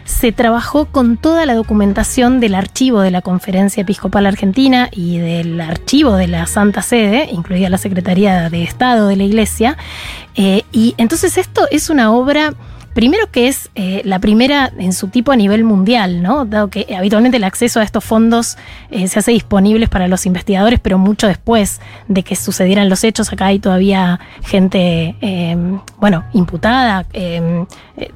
se trabajó con toda la documentación del archivo de la Conferencia Episcopal Argentina y del archivo de la Santa Sede, incluida la Secretaría de Estado de la Iglesia. Eh, y entonces esto es una obra Primero que es eh, la primera en su tipo a nivel mundial, ¿no? Dado que habitualmente el acceso a estos fondos eh, se hace disponible para los investigadores, pero mucho después de que sucedieran los hechos, acá hay todavía gente, bueno, imputada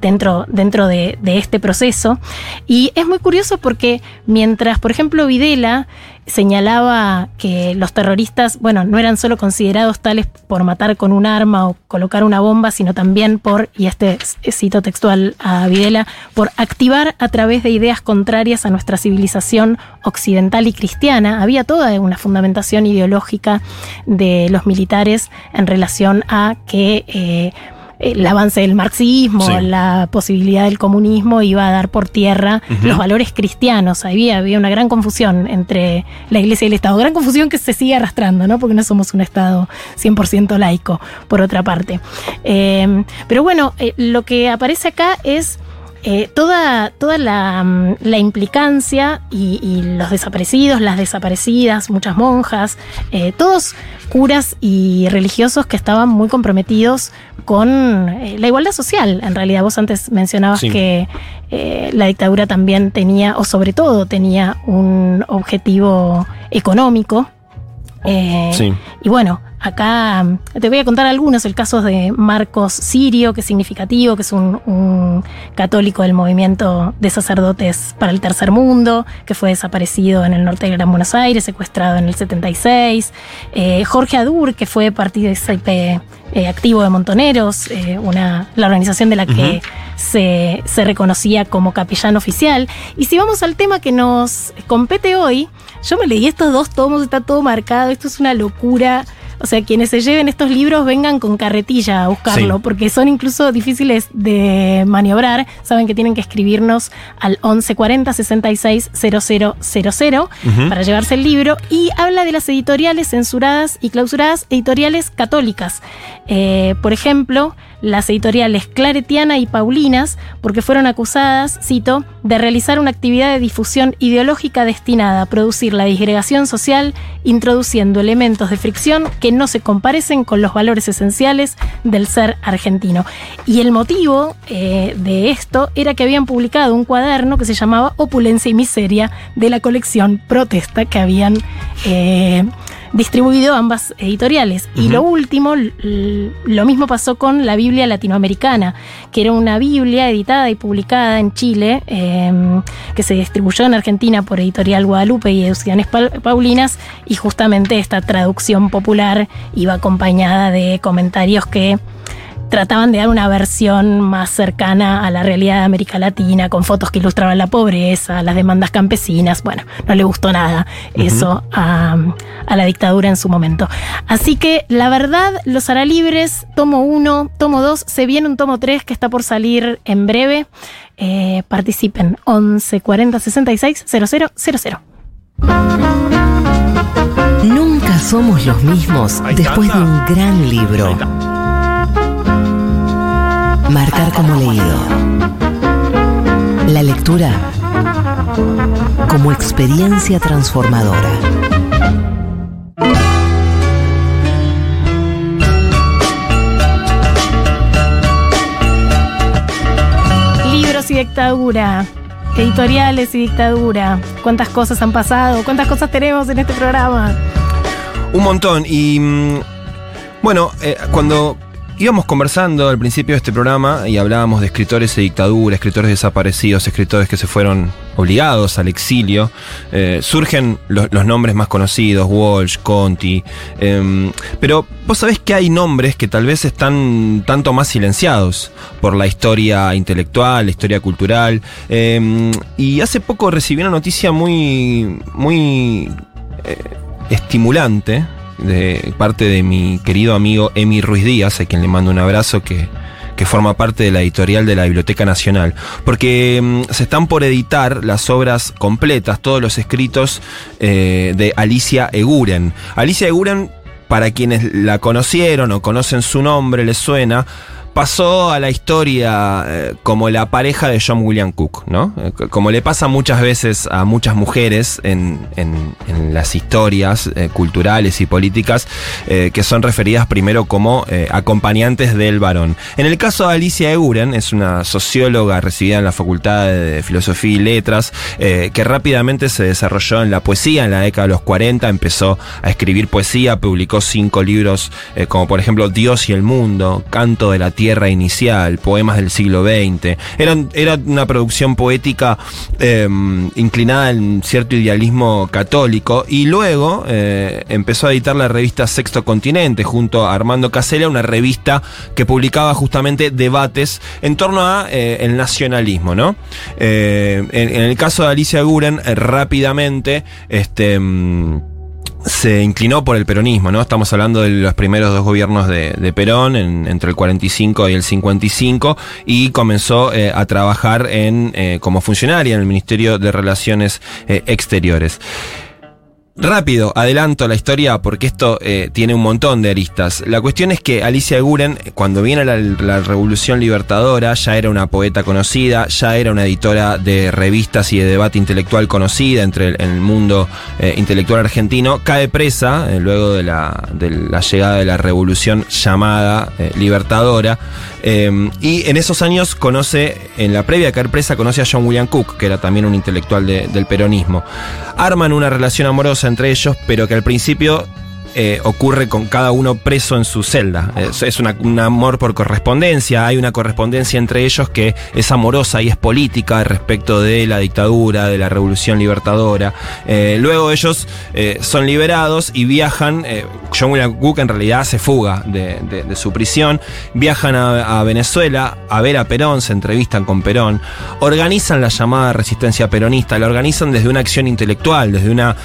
dentro, dentro de, de este proceso. Y es muy curioso porque mientras, por ejemplo, Videla señalaba que los terroristas, bueno, no eran solo considerados tales por matar con un arma o colocar una bomba, sino también por, y este cito textual a Videla, por activar a través de ideas contrarias a nuestra civilización occidental y cristiana. Había toda una fundamentación ideológica de los militares en relación a que eh, el avance del marxismo, la posibilidad del comunismo iba a dar por tierra los valores cristianos. Había, había una gran confusión entre la iglesia y el Estado. Gran confusión que se sigue arrastrando, ¿no? Porque no somos un Estado 100% laico, por otra parte. Eh, pero bueno, eh, lo que aparece acá es eh, toda, toda la, mm, implicancia y, los desaparecidos, las desaparecidas, muchas monjas, eh, todos curas y religiosos que estaban muy comprometidos con eh, la igualdad social. En realidad, vos antes mencionabas que la dictadura también tenía, o sobre todo tenía un objetivo económico. Y bueno, Acá mm, te voy a contar algunos, el caso de Marcos Sirio, que es significativo, que es un, católico del movimiento de sacerdotes para el tercer mundo, que fue desaparecido en el norte de Gran Buenos Aires, secuestrado en el 76. Eh, Jorge Adur, que fue partícipe eh, activo de Montoneros, eh, una, la organización de la que se, se reconocía como capellán oficial. Y si vamos al tema que nos compete hoy, yo me leí estos dos tomos, está todo marcado, esto es una locura. O sea, quienes se lleven estos libros vengan con carretilla a buscarlo, porque son incluso difíciles de maniobrar. Saben que tienen que escribirnos al 1140 66 para llevarse el libro. Y habla de las editoriales censuradas y clausuradas, editoriales católicas. Eh, por ejemplo, las editoriales Claretiana y Paulinas, porque fueron acusadas, cito, de realizar una actividad de difusión ideológica destinada a producir la disgregación social, introduciendo elementos de fricción que no se comparecen con los valores esenciales del ser argentino. Y el motivo eh, de esto era que habían publicado un cuaderno que se llamaba Opulencia y Miseria de la colección Protesta que habían... Eh, distribuido ambas editoriales. Y lo último, lo mismo pasó con la Biblia latinoamericana, que era una Biblia editada y publicada en Chile, em, que se distribuyó en Argentina por Editorial Guadalupe y Educianes Paulinas, y justamente esta traducción popular iba acompañada de comentarios que trataban de dar una versión más cercana a la realidad de América Latina, con fotos que ilustraban la pobreza, las demandas campesinas. Bueno, no le gustó nada eso a, la dictadura en su momento. Así que la verdad, Los Hará Libres, tomo 1, tomo 2, se viene un tomo 3 que está por salir en breve. Eh, participen 11 40 66 00 Nunca somos los mismos después de un gran libro. Marcar como leído. La lectura como experiencia transformadora. Libros y dictadura. Editoriales y dictadura. ¿Cuántas cosas han pasado? ¿Cuántas cosas tenemos en este programa? Un montón. Y mm, bueno, eh, cuando íbamos conversando al principio de este programa y hablábamos de escritores de dictadura, escritores desaparecidos, escritores que se fueron obligados al exilio. Eh, surgen los, nombres más conocidos, Walsh, Conti. Em, pero vos sabés que hay nombres que tal vez están tanto más silenciados por la historia intelectual, la historia cultural. Em, y hace poco recibí una noticia muy, muy eh, estimulante de parte de mi querido amigo Emi Ruiz Díaz, a quien le mando un abrazo, que, que forma parte de la editorial de la Biblioteca Nacional, porque mm, se están por editar las obras completas, todos los escritos eh, de Alicia Eguren. Alicia Eguren para quienes la conocieron o conocen su nombre, les suena, pasó a la historia eh, como la pareja de John William Cook, ¿no? Eh, como le pasa muchas veces a muchas mujeres en, en- las historias eh, culturales y políticas que son referidas primero como acompañantes del varón. En el caso de Alicia Eguren, es una socióloga recibida en la Facultad de Filosofía y Letras, que rápidamente se desarrolló en la poesía en la década de los 40, empezó a escribir poesía, publicó cinco libros como por ejemplo Dios y el Mundo, Canto de la Tierra Inicial, Poemas del siglo XX. Era, una producción poética eh, inclinada en cierto idealismo católico y luego eh, empezó a editar la revista Sexto Continente junto a Armando Casella, una revista que publicaba justamente debates en torno a eh, nacionalismo, ¿no? Eh, en, en el caso de Alicia Guren, rápidamente, este. Se inclinó por el peronismo, ¿no? Estamos hablando de los primeros dos gobiernos de, de Perón, en- entre el 45 y el 55, y comenzó eh, a trabajar en, eh, como funcionaria en el Ministerio de Relaciones eh, Exteriores. Rápido, adelanto la historia porque esto eh, tiene un montón de aristas. La cuestión es que Alicia Guren, cuando viene la, Revolución Libertadora, ya era una poeta conocida, ya era una editora de revistas y de debate intelectual conocida entre el, el mundo eh, intelectual argentino, cae presa eh, luego de la, llegada de la Revolución llamada Libertadora. eh, y en esos años conoce, en la previa caer presa, conoce a John William Cook, que era también un intelectual de- del peronismo. Arman una relación amorosa entre ellos, pero que al principio eh, ocurre con cada uno preso en su celda. Es, es una- un amor por correspondencia, hay una correspondencia entre ellos que es amorosa y es política respecto de la dictadura, de la revolución libertadora. Eh, luego ellos eh, son liberados y viajan, John William Cook en realidad se fuga de, de- de su prisión, viajan a, a Venezuela a ver a Perón, se entrevistan con Perón, organizan la llamada resistencia peronista, la organizan desde una acción intelectual, desde una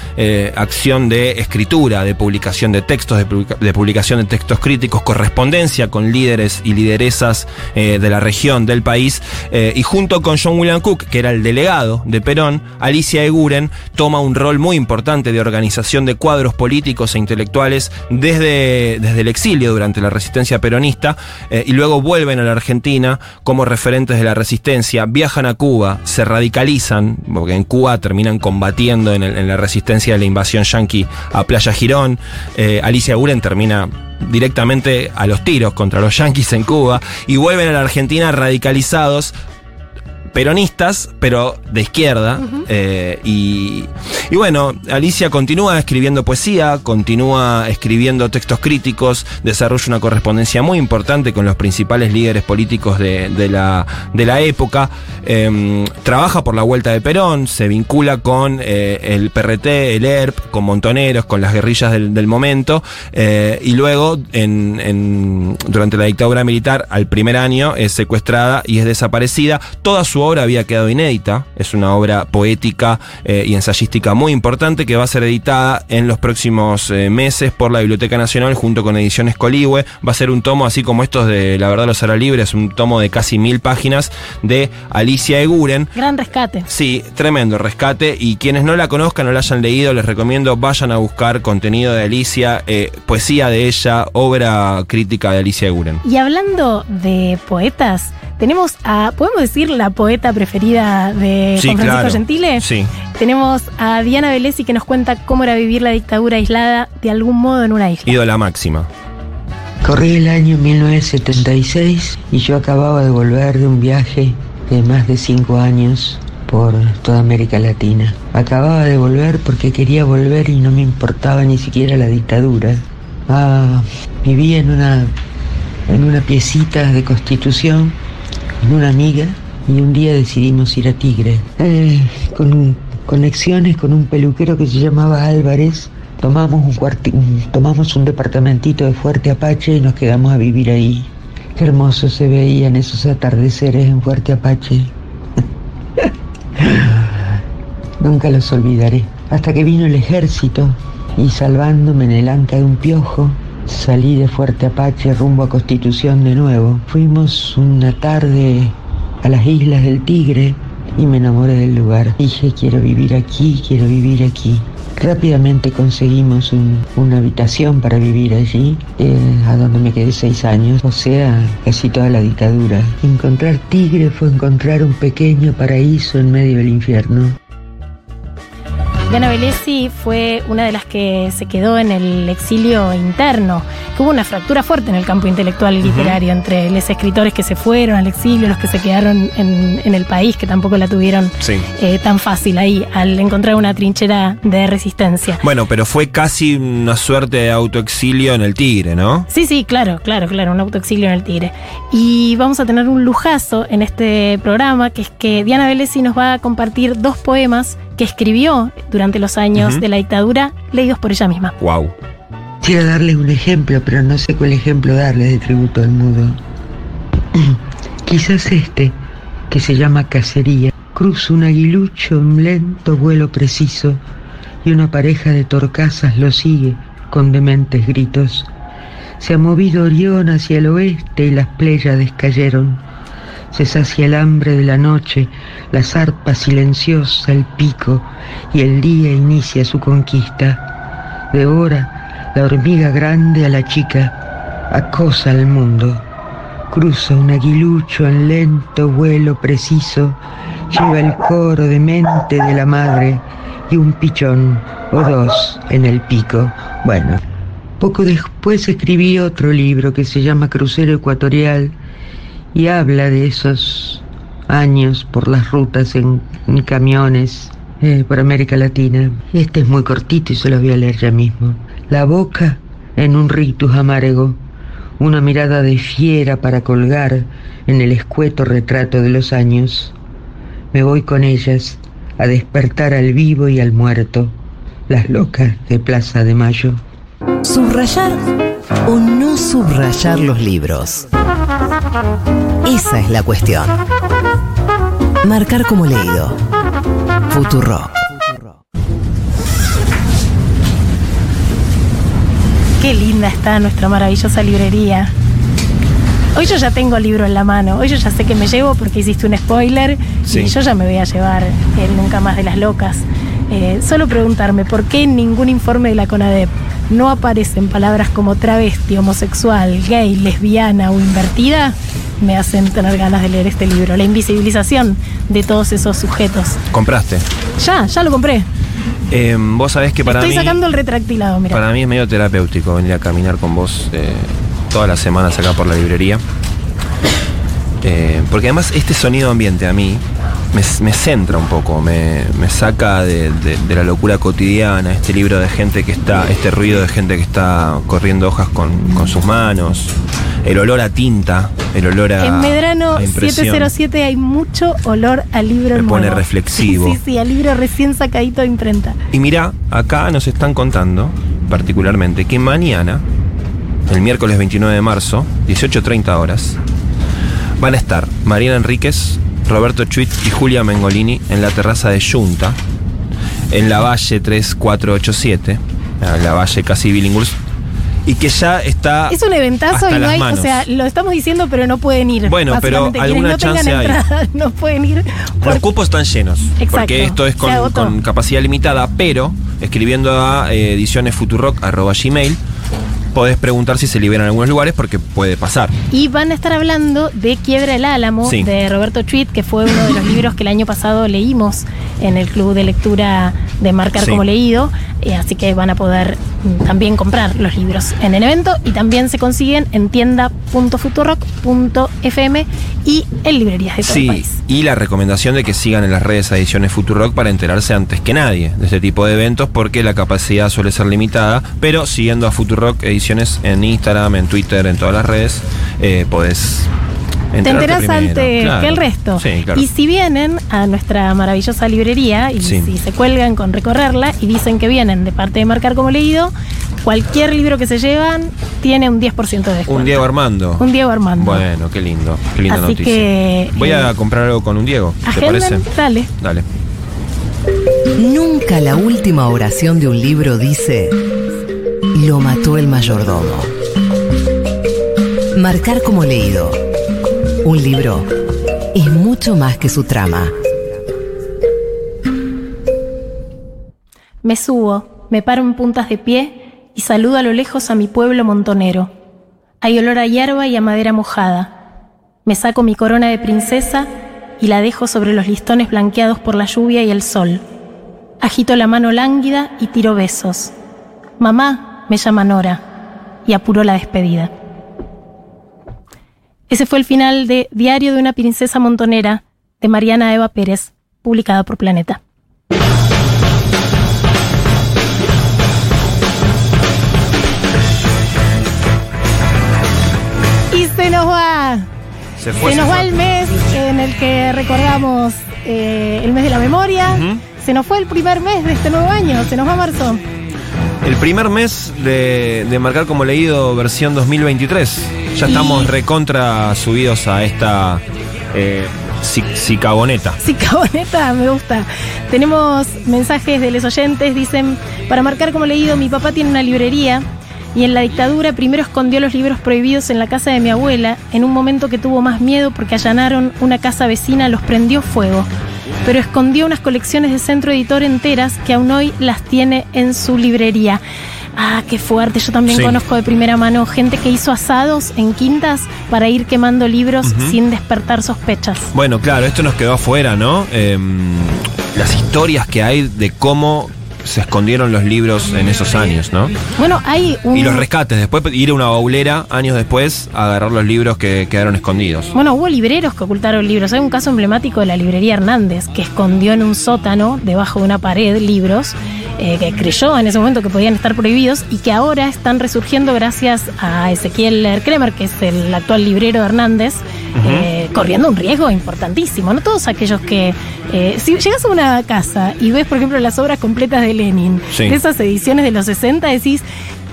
acción de escritura, de publicación de textos, de, publica- de publicación de textos críticos, correspondencia con líderes y lideresas eh, de la región, del país, eh, y junto con John William Cook, que era el delegado de Perón, Alicia Eguren toma un rol muy importante de organización de cuadros políticos e intelectuales desde, desde el exilio durante la resistencia peronista, eh, y luego vuelven a la Argentina como referentes de la resistencia, viajan a Cuba, se radicalizan, porque en Cuba terminan combatiendo en la resistencia de la invasión yanqui a Playa Girón. Eh, Alicia Guren termina directamente a los tiros contra los yanquis en Cuba y vuelven a la Argentina radicalizados peronistas, pero de izquierda. eh, y, y bueno, Alicia continúa escribiendo poesía, continúa escribiendo textos críticos, desarrolla una correspondencia muy importante con los principales líderes políticos de, de la, de la época. eh, trabaja por la vuelta de Perón, se vincula con eh, el PRT, el ERP, con Montoneros, con las guerrillas del, del momento. eh, y luego, en, en- durante la dictadura militar, al primer año, es secuestrada y es desaparecida. Toda su obra había quedado inédita. Es una obra poética eh, y ensayística muy importante que va a ser editada en los próximos eh, meses por la Biblioteca Nacional junto con Ediciones Coligüe. Va a ser un tomo así como estos de La Verdad los hará libres, un tomo de casi mil páginas de Alicia Eguren. Gran rescate. Sí, tremendo rescate. Y quienes no la conozcan o la hayan leído, les recomiendo vayan a buscar contenido de Alicia, eh, poesía de ella, obra crítica de Alicia Eguren. Y hablando de poetas, tenemos a, ¿podemos decir la poeta preferida de Sí, Juan Francisco claro. Gentile? Sí. Tenemos a Diana Velesi que nos cuenta cómo era vivir la dictadura aislada de algún modo en una isla. Ídola máxima. Corría el año 1976 y yo acababa de volver de un viaje de más de cinco años por toda América Latina. Acababa de volver porque quería volver y no me importaba ni siquiera la dictadura. Ah, vivía en una, en una piecita de constitución con una amiga y un día decidimos ir a Tigre. Eh, con conexiones con un peluquero que se llamaba Álvarez, tomamos un- tomamos un departamentito de Fuerte Apache y nos quedamos a vivir ahí. Qué hermoso se veían esos atardeceres en Fuerte Apache. Nunca los olvidaré. Hasta que vino el ejército y salvándome en el anca de un piojo, salí de Fuerte Apache rumbo a Constitución de nuevo. Fuimos una tarde a las Islas del Tigre y me enamoré del lugar. Dije, quiero vivir aquí, quiero vivir aquí. Rápidamente conseguimos un- una habitación para vivir allí, eh, a donde me quedé seis años, o sea, casi toda la dictadura. Encontrar Tigre fue encontrar un pequeño paraíso en medio del infierno. Diana Velesi fue una de las que se quedó en el exilio interno, que hubo una fractura fuerte en el campo intelectual y literario entre los escritores que se fueron al exilio, los que se quedaron en, en el país, que tampoco la tuvieron Sí. eh, tan fácil ahí, al encontrar una trinchera de resistencia. Bueno, pero fue casi una suerte de autoexilio en el Tigre, ¿no? Sí, sí, claro, claro, claro, un autoexilio en el Tigre. Y vamos a tener un lujazo en este programa, que es que Diana Velesi nos va a compartir dos poemas que escribió durante los años de la dictadura, leídos por ella misma. Wow. Quisiera darles un ejemplo, pero no sé cuál ejemplo darles de tributo al mudo. Quizás este, que se llama cacería, cruza un aguilucho en lento vuelo preciso y una pareja de torcasas lo sigue con dementes gritos. Se ha movido Orión hacia el oeste y las pléyades cayeron. Se sacia el hambre de la noche, la zarpa silenciosa, el pico, y el día inicia su conquista. Devora la hormiga grande a la chica, acosa al mundo. Cruza un aguilucho en lento vuelo preciso, lleva el coro de mente de la madre y un pichón o dos en el pico. Bueno, poco después escribí otro libro que se llama Crucero Ecuatorial y habla de esos años por las rutas en, camiones eh, por América Latina. Este es muy cortito y se lo voy a leer ya mismo. La boca en un rictus amargo, una mirada de fiera para colgar en el escueto retrato de los años. Me voy con ellas a despertar al vivo y al muerto, las locas de Plaza de Mayo. Subrayar o no subrayar los libros. Esa es la cuestión. Marcar como leído. Futuro. Qué linda está nuestra maravillosa librería. Hoy yo ya tengo el libro en la mano. Hoy yo ya sé que me llevo porque hiciste un spoiler Sí. y yo ya me voy a llevar el Nunca más de las locas. Eh, solo preguntarme por qué ningún informe de la CONADEP no aparecen palabras como travesti, homosexual, gay, lesbiana o invertida, me hacen tener ganas de leer este libro. La invisibilización de todos esos sujetos. ¿Compraste? Ya, ya lo compré. Eh, vos sabés que para Estoy mí. sacando el retractilado, mira. Para mí es medio terapéutico venir a caminar con vos eh, todas las semanas acá por la librería. Eh, porque además este sonido ambiente a mí me, me centra un poco, me, me saca de, de- de la locura cotidiana, este libro de gente que está, este ruido de gente que está corriendo hojas con, con sus manos, el olor a tinta, el olor a... En Medrano a impresión. 707 hay mucho olor al libro Me pone reflexivo. Sí, sí, sí, al libro recién sacadito de imprenta. Y mira, acá nos están contando, particularmente, que mañana, el miércoles 29 de marzo, 18.30 horas, van a estar Mariana Enríquez, Roberto Chuit y Julia Mengolini en la terraza de Junta, en la Valle 3487, en la Valle casi bilingües, y que ya está... Es un eventazo hasta y no hay, o manos. sea, lo estamos diciendo, pero no pueden ir. Bueno, pero alguna no chance hay. entrada no pueden ir. Los cupos están llenos. Exacto, Porque esto es con capacidad limitada, pero escribiendo a eh, edicionesfuturock.gmail podés preguntar si se liberan en algunos lugares porque puede pasar. Y van a estar hablando de Quiebra el Álamo Sí. de Roberto Chuit, que fue uno de los libros que el año pasado leímos en el club de lectura de Marcar Sí. como leído. Eh, así que van a poder mm, también comprar los libros en el evento y también se consiguen en tienda.futurock.fm y en librerías de todo el Sí, país. y la recomendación de que sigan en las redes Ediciones Futurock para enterarse antes que nadie de este tipo de eventos porque la capacidad suele ser limitada, pero siguiendo a Futurock Ediciones en Instagram, en Twitter, en todas las redes, eh, podés Te enterás antes Claro. que el resto. Sí, claro. Y si vienen a nuestra maravillosa librería y Sí. si se cuelgan con recorrerla y dicen que vienen de parte de Marcar como leído, cualquier libro que se llevan tiene un 10% de descuento. Un Diego Armando. Un Diego Armando. Bueno, qué lindo, qué linda Así noticia. que, Voy eh, a comprar algo con un Diego, ¿te parece? dale. Dale. Nunca la última oración de un libro dice, lo mató el mayordomo. Marcar como leído. Un libro es mucho más que su trama. Me subo, me paro en puntas de pie y saludo a lo lejos a mi pueblo montonero. Hay olor a hierba y a madera mojada. Me saco mi corona de princesa y la dejo sobre los listones blanqueados por la lluvia y el sol. Agito la mano lánguida y tiro besos. Mamá, me llama Nora, y apuro la despedida. Ese fue el final de Diario de una princesa montonera de Mariana Eva Pérez, publicado por Planeta. Y se nos va. Se fue. Se se nos fue. va el mes en el que recordamos eh, el mes de la memoria. Se nos fue el primer mes de este nuevo año. Se nos va marzo. El primer mes de, de marcar como leído versión 2023. Ya Y- estamos recontra subidos a esta eh, ci- cicaboneta. Sí, caboneta, me gusta. Tenemos mensajes de los oyentes. Dicen, para marcar como leído, mi papá tiene una librería y en la dictadura primero escondió los libros prohibidos en la casa de mi abuela. En un momento que tuvo más miedo porque allanaron una casa vecina, los prendió fuego. Pero escondió unas colecciones de centro editor enteras que aún hoy las tiene en su librería. Ah, qué fuerte. Yo también Sí. conozco de primera mano gente que hizo asados en quintas para ir quemando libros sin despertar sospechas. Bueno, claro, esto nos quedó afuera, ¿no? Em, las historias que hay de cómo se escondieron los libros en esos años, ¿no? Bueno, hay un. Y los rescates, después ir a una baulera años después a agarrar los libros que quedaron escondidos. Bueno, hubo libreros que ocultaron libros. Hay un caso emblemático de la librería Hernández, que escondió en un sótano, debajo de una pared, libros eh, que creyó en ese momento que podían estar prohibidos y que ahora están resurgiendo gracias a Ezequiel Kremer, que es el actual librero de Hernández, eh, corriendo un riesgo importantísimo. No todos aquellos que. eh, si llegas a una casa y ves, por ejemplo, las obras completas de Lenin, Sí. de esas ediciones de los 60, decís.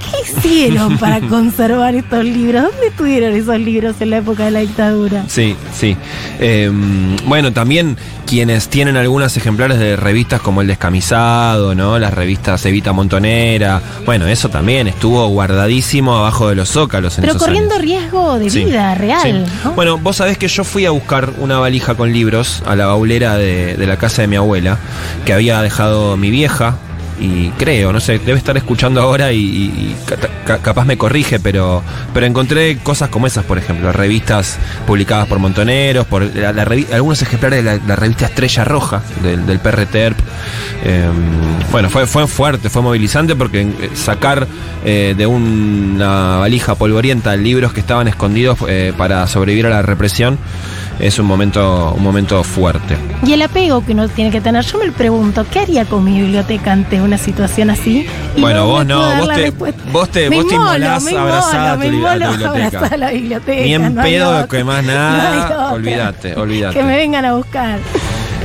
¿Qué hicieron para conservar estos libros? ¿Dónde estuvieron esos libros en la época de la dictadura? Sí, sí. Em, bueno, también quienes tienen algunos ejemplares de revistas como El Descamisado, ¿no? Las revistas Evita Montonera. Bueno, eso también estuvo guardadísimo abajo de los zócalos en Pero esos corriendo años. riesgo de Sí, vida real. sí. ¿no? Bueno, vos sabés que yo fui a buscar una valija con libros a la baulera de, de la casa de mi abuela, que había dejado mi vieja, y creo, no sé, debe estar escuchando ahora y, y- y ca- ca- capaz me corrige, pero, pero encontré cosas como esas, por ejemplo, revistas publicadas por montoneros, por la- la algunos ejemplares de la, revista Estrella Roja del, del PRTERP. Eh, bueno, fue, fue fuerte, fue movilizante porque eh, sacar eh, de una valija polvorienta libros que estaban escondidos eh, para sobrevivir a la represión es un momento, un momento fuerte. Y el apego que uno tiene que tener. Yo me pregunto, ¿qué haría con mi biblioteca ante una situación así? Y Bueno, vos no, vos te- vos te- Me vos te inmolás me abrazada a tu me a tu inmolo biblioteca. abrazada a la biblioteca. Ni en no pedo que más No nada. otra. olvídate, olvídate. Que me vengan a buscar.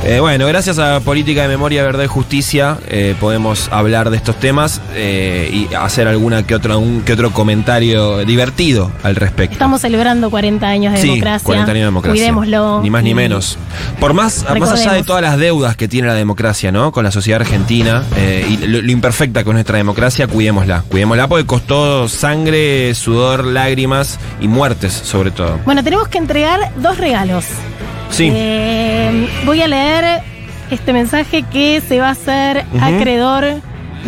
Eh, bueno, gracias a Política de Memoria, Verdad y Justicia eh, podemos hablar de estos temas eh, y hacer alguna que otro, un que otro comentario divertido al respecto. Estamos celebrando 40 años de sí, democracia. 40 años de democracia. Cuidémoslo. Ni más ni menos. Por más, más allá de todas las deudas que tiene la democracia, ¿no? Con la sociedad argentina eh, y lo, lo imperfecta que es nuestra democracia, cuidémosla. Cuidémosla porque costó sangre, sudor, lágrimas y muertes, sobre todo. Bueno, tenemos que entregar dos regalos. Sí. Eh, voy a leer este mensaje que se va a hacer acreedor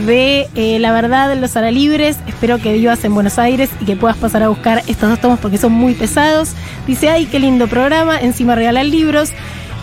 de eh, La Verdad de los Aralibres. Espero que vivas en Buenos Aires y que puedas pasar a buscar estos dos tomos porque son muy pesados. Dice, ay, qué lindo programa, encima regalan libros.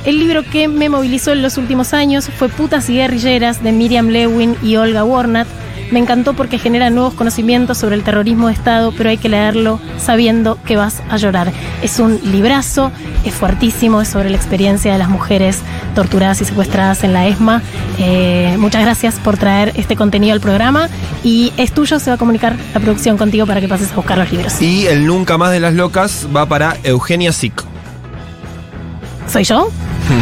El libro que me movilizó en los últimos años fue Putas y Guerrilleras de Miriam Lewin y Olga Warnat. Me encantó porque genera nuevos conocimientos sobre el terrorismo de Estado, pero hay que leerlo sabiendo que vas a llorar. Es un librazo, es fuertísimo, es sobre la experiencia de las mujeres torturadas y secuestradas en la ESMA. Eh, muchas gracias por traer este contenido al programa y es tuyo, se va a comunicar la producción contigo para que pases a buscar los libros. Y el Nunca Más de las Locas va para Eugenia Sic. ¿Soy yo?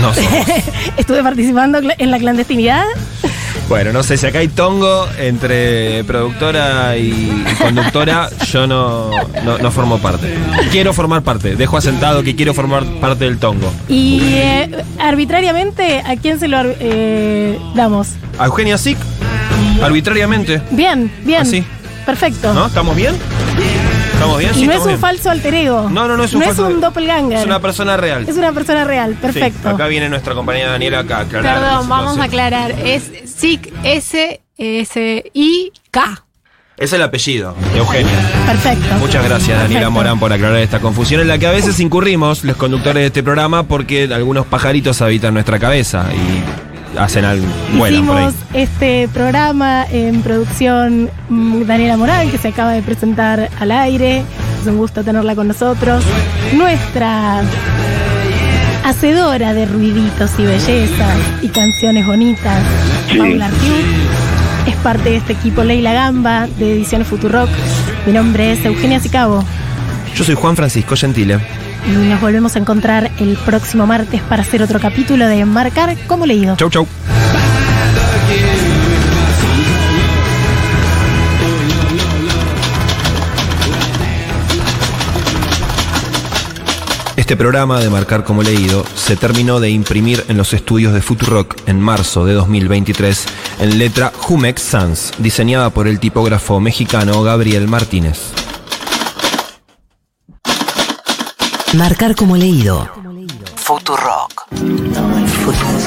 No. Estuve participando en la clandestinidad. Bueno, no sé, si acá hay tongo entre productora y, conductora, yo no, no, no formo parte. Quiero formar parte, dejo asentado que quiero formar parte del tongo. Y eh, arbitrariamente, ¿a quién se lo eh, damos? A Eugenia Sic, arbitrariamente, Bien, bien. Así. Perfecto. ¿no? ¿Estamos bien? ¿Estamos bien? Y Sí, no es un bien. falso alter ego. No, no, no es un No falso- es un doppelganger. Es una persona real. Es una persona real. Sí, Perfecto. acá viene nuestra compañera Daniela acá aclarar Perdón, vamos a aclarar. Es SIC S S I K. Es el apellido, Eugenia. Perfecto. Muchas gracias, Daniela. Morán, por aclarar esta confusión en la que a veces incurrimos los conductores de este programa porque algunos pajaritos habitan nuestra cabeza y hacen algo. Vuelan por ahí. Hicimos este programa en producción mm, Daniela Morán, que se acaba de presentar al aire. Es un gusto tenerla con nosotros. Nuestra hacedora de ruiditos y bellezas y canciones bonitas, Paula Artiuk. Es parte de este equipo Leila Gamba de Ediciones Futurock. Mi nombre es Eugenia Sicabo Yo soy Juan Francisco Gentile. y nos volvemos a encontrar el próximo martes para hacer otro capítulo de Marcar como leído. Chau, chau. Este programa de Marcar como Leído se terminó de imprimir en los estudios de Futurock en marzo de 2023 en letra Jumex Sans, diseñada por el tipógrafo mexicano Gabriel Martínez. Marcar como leído. Futurock. Futuro.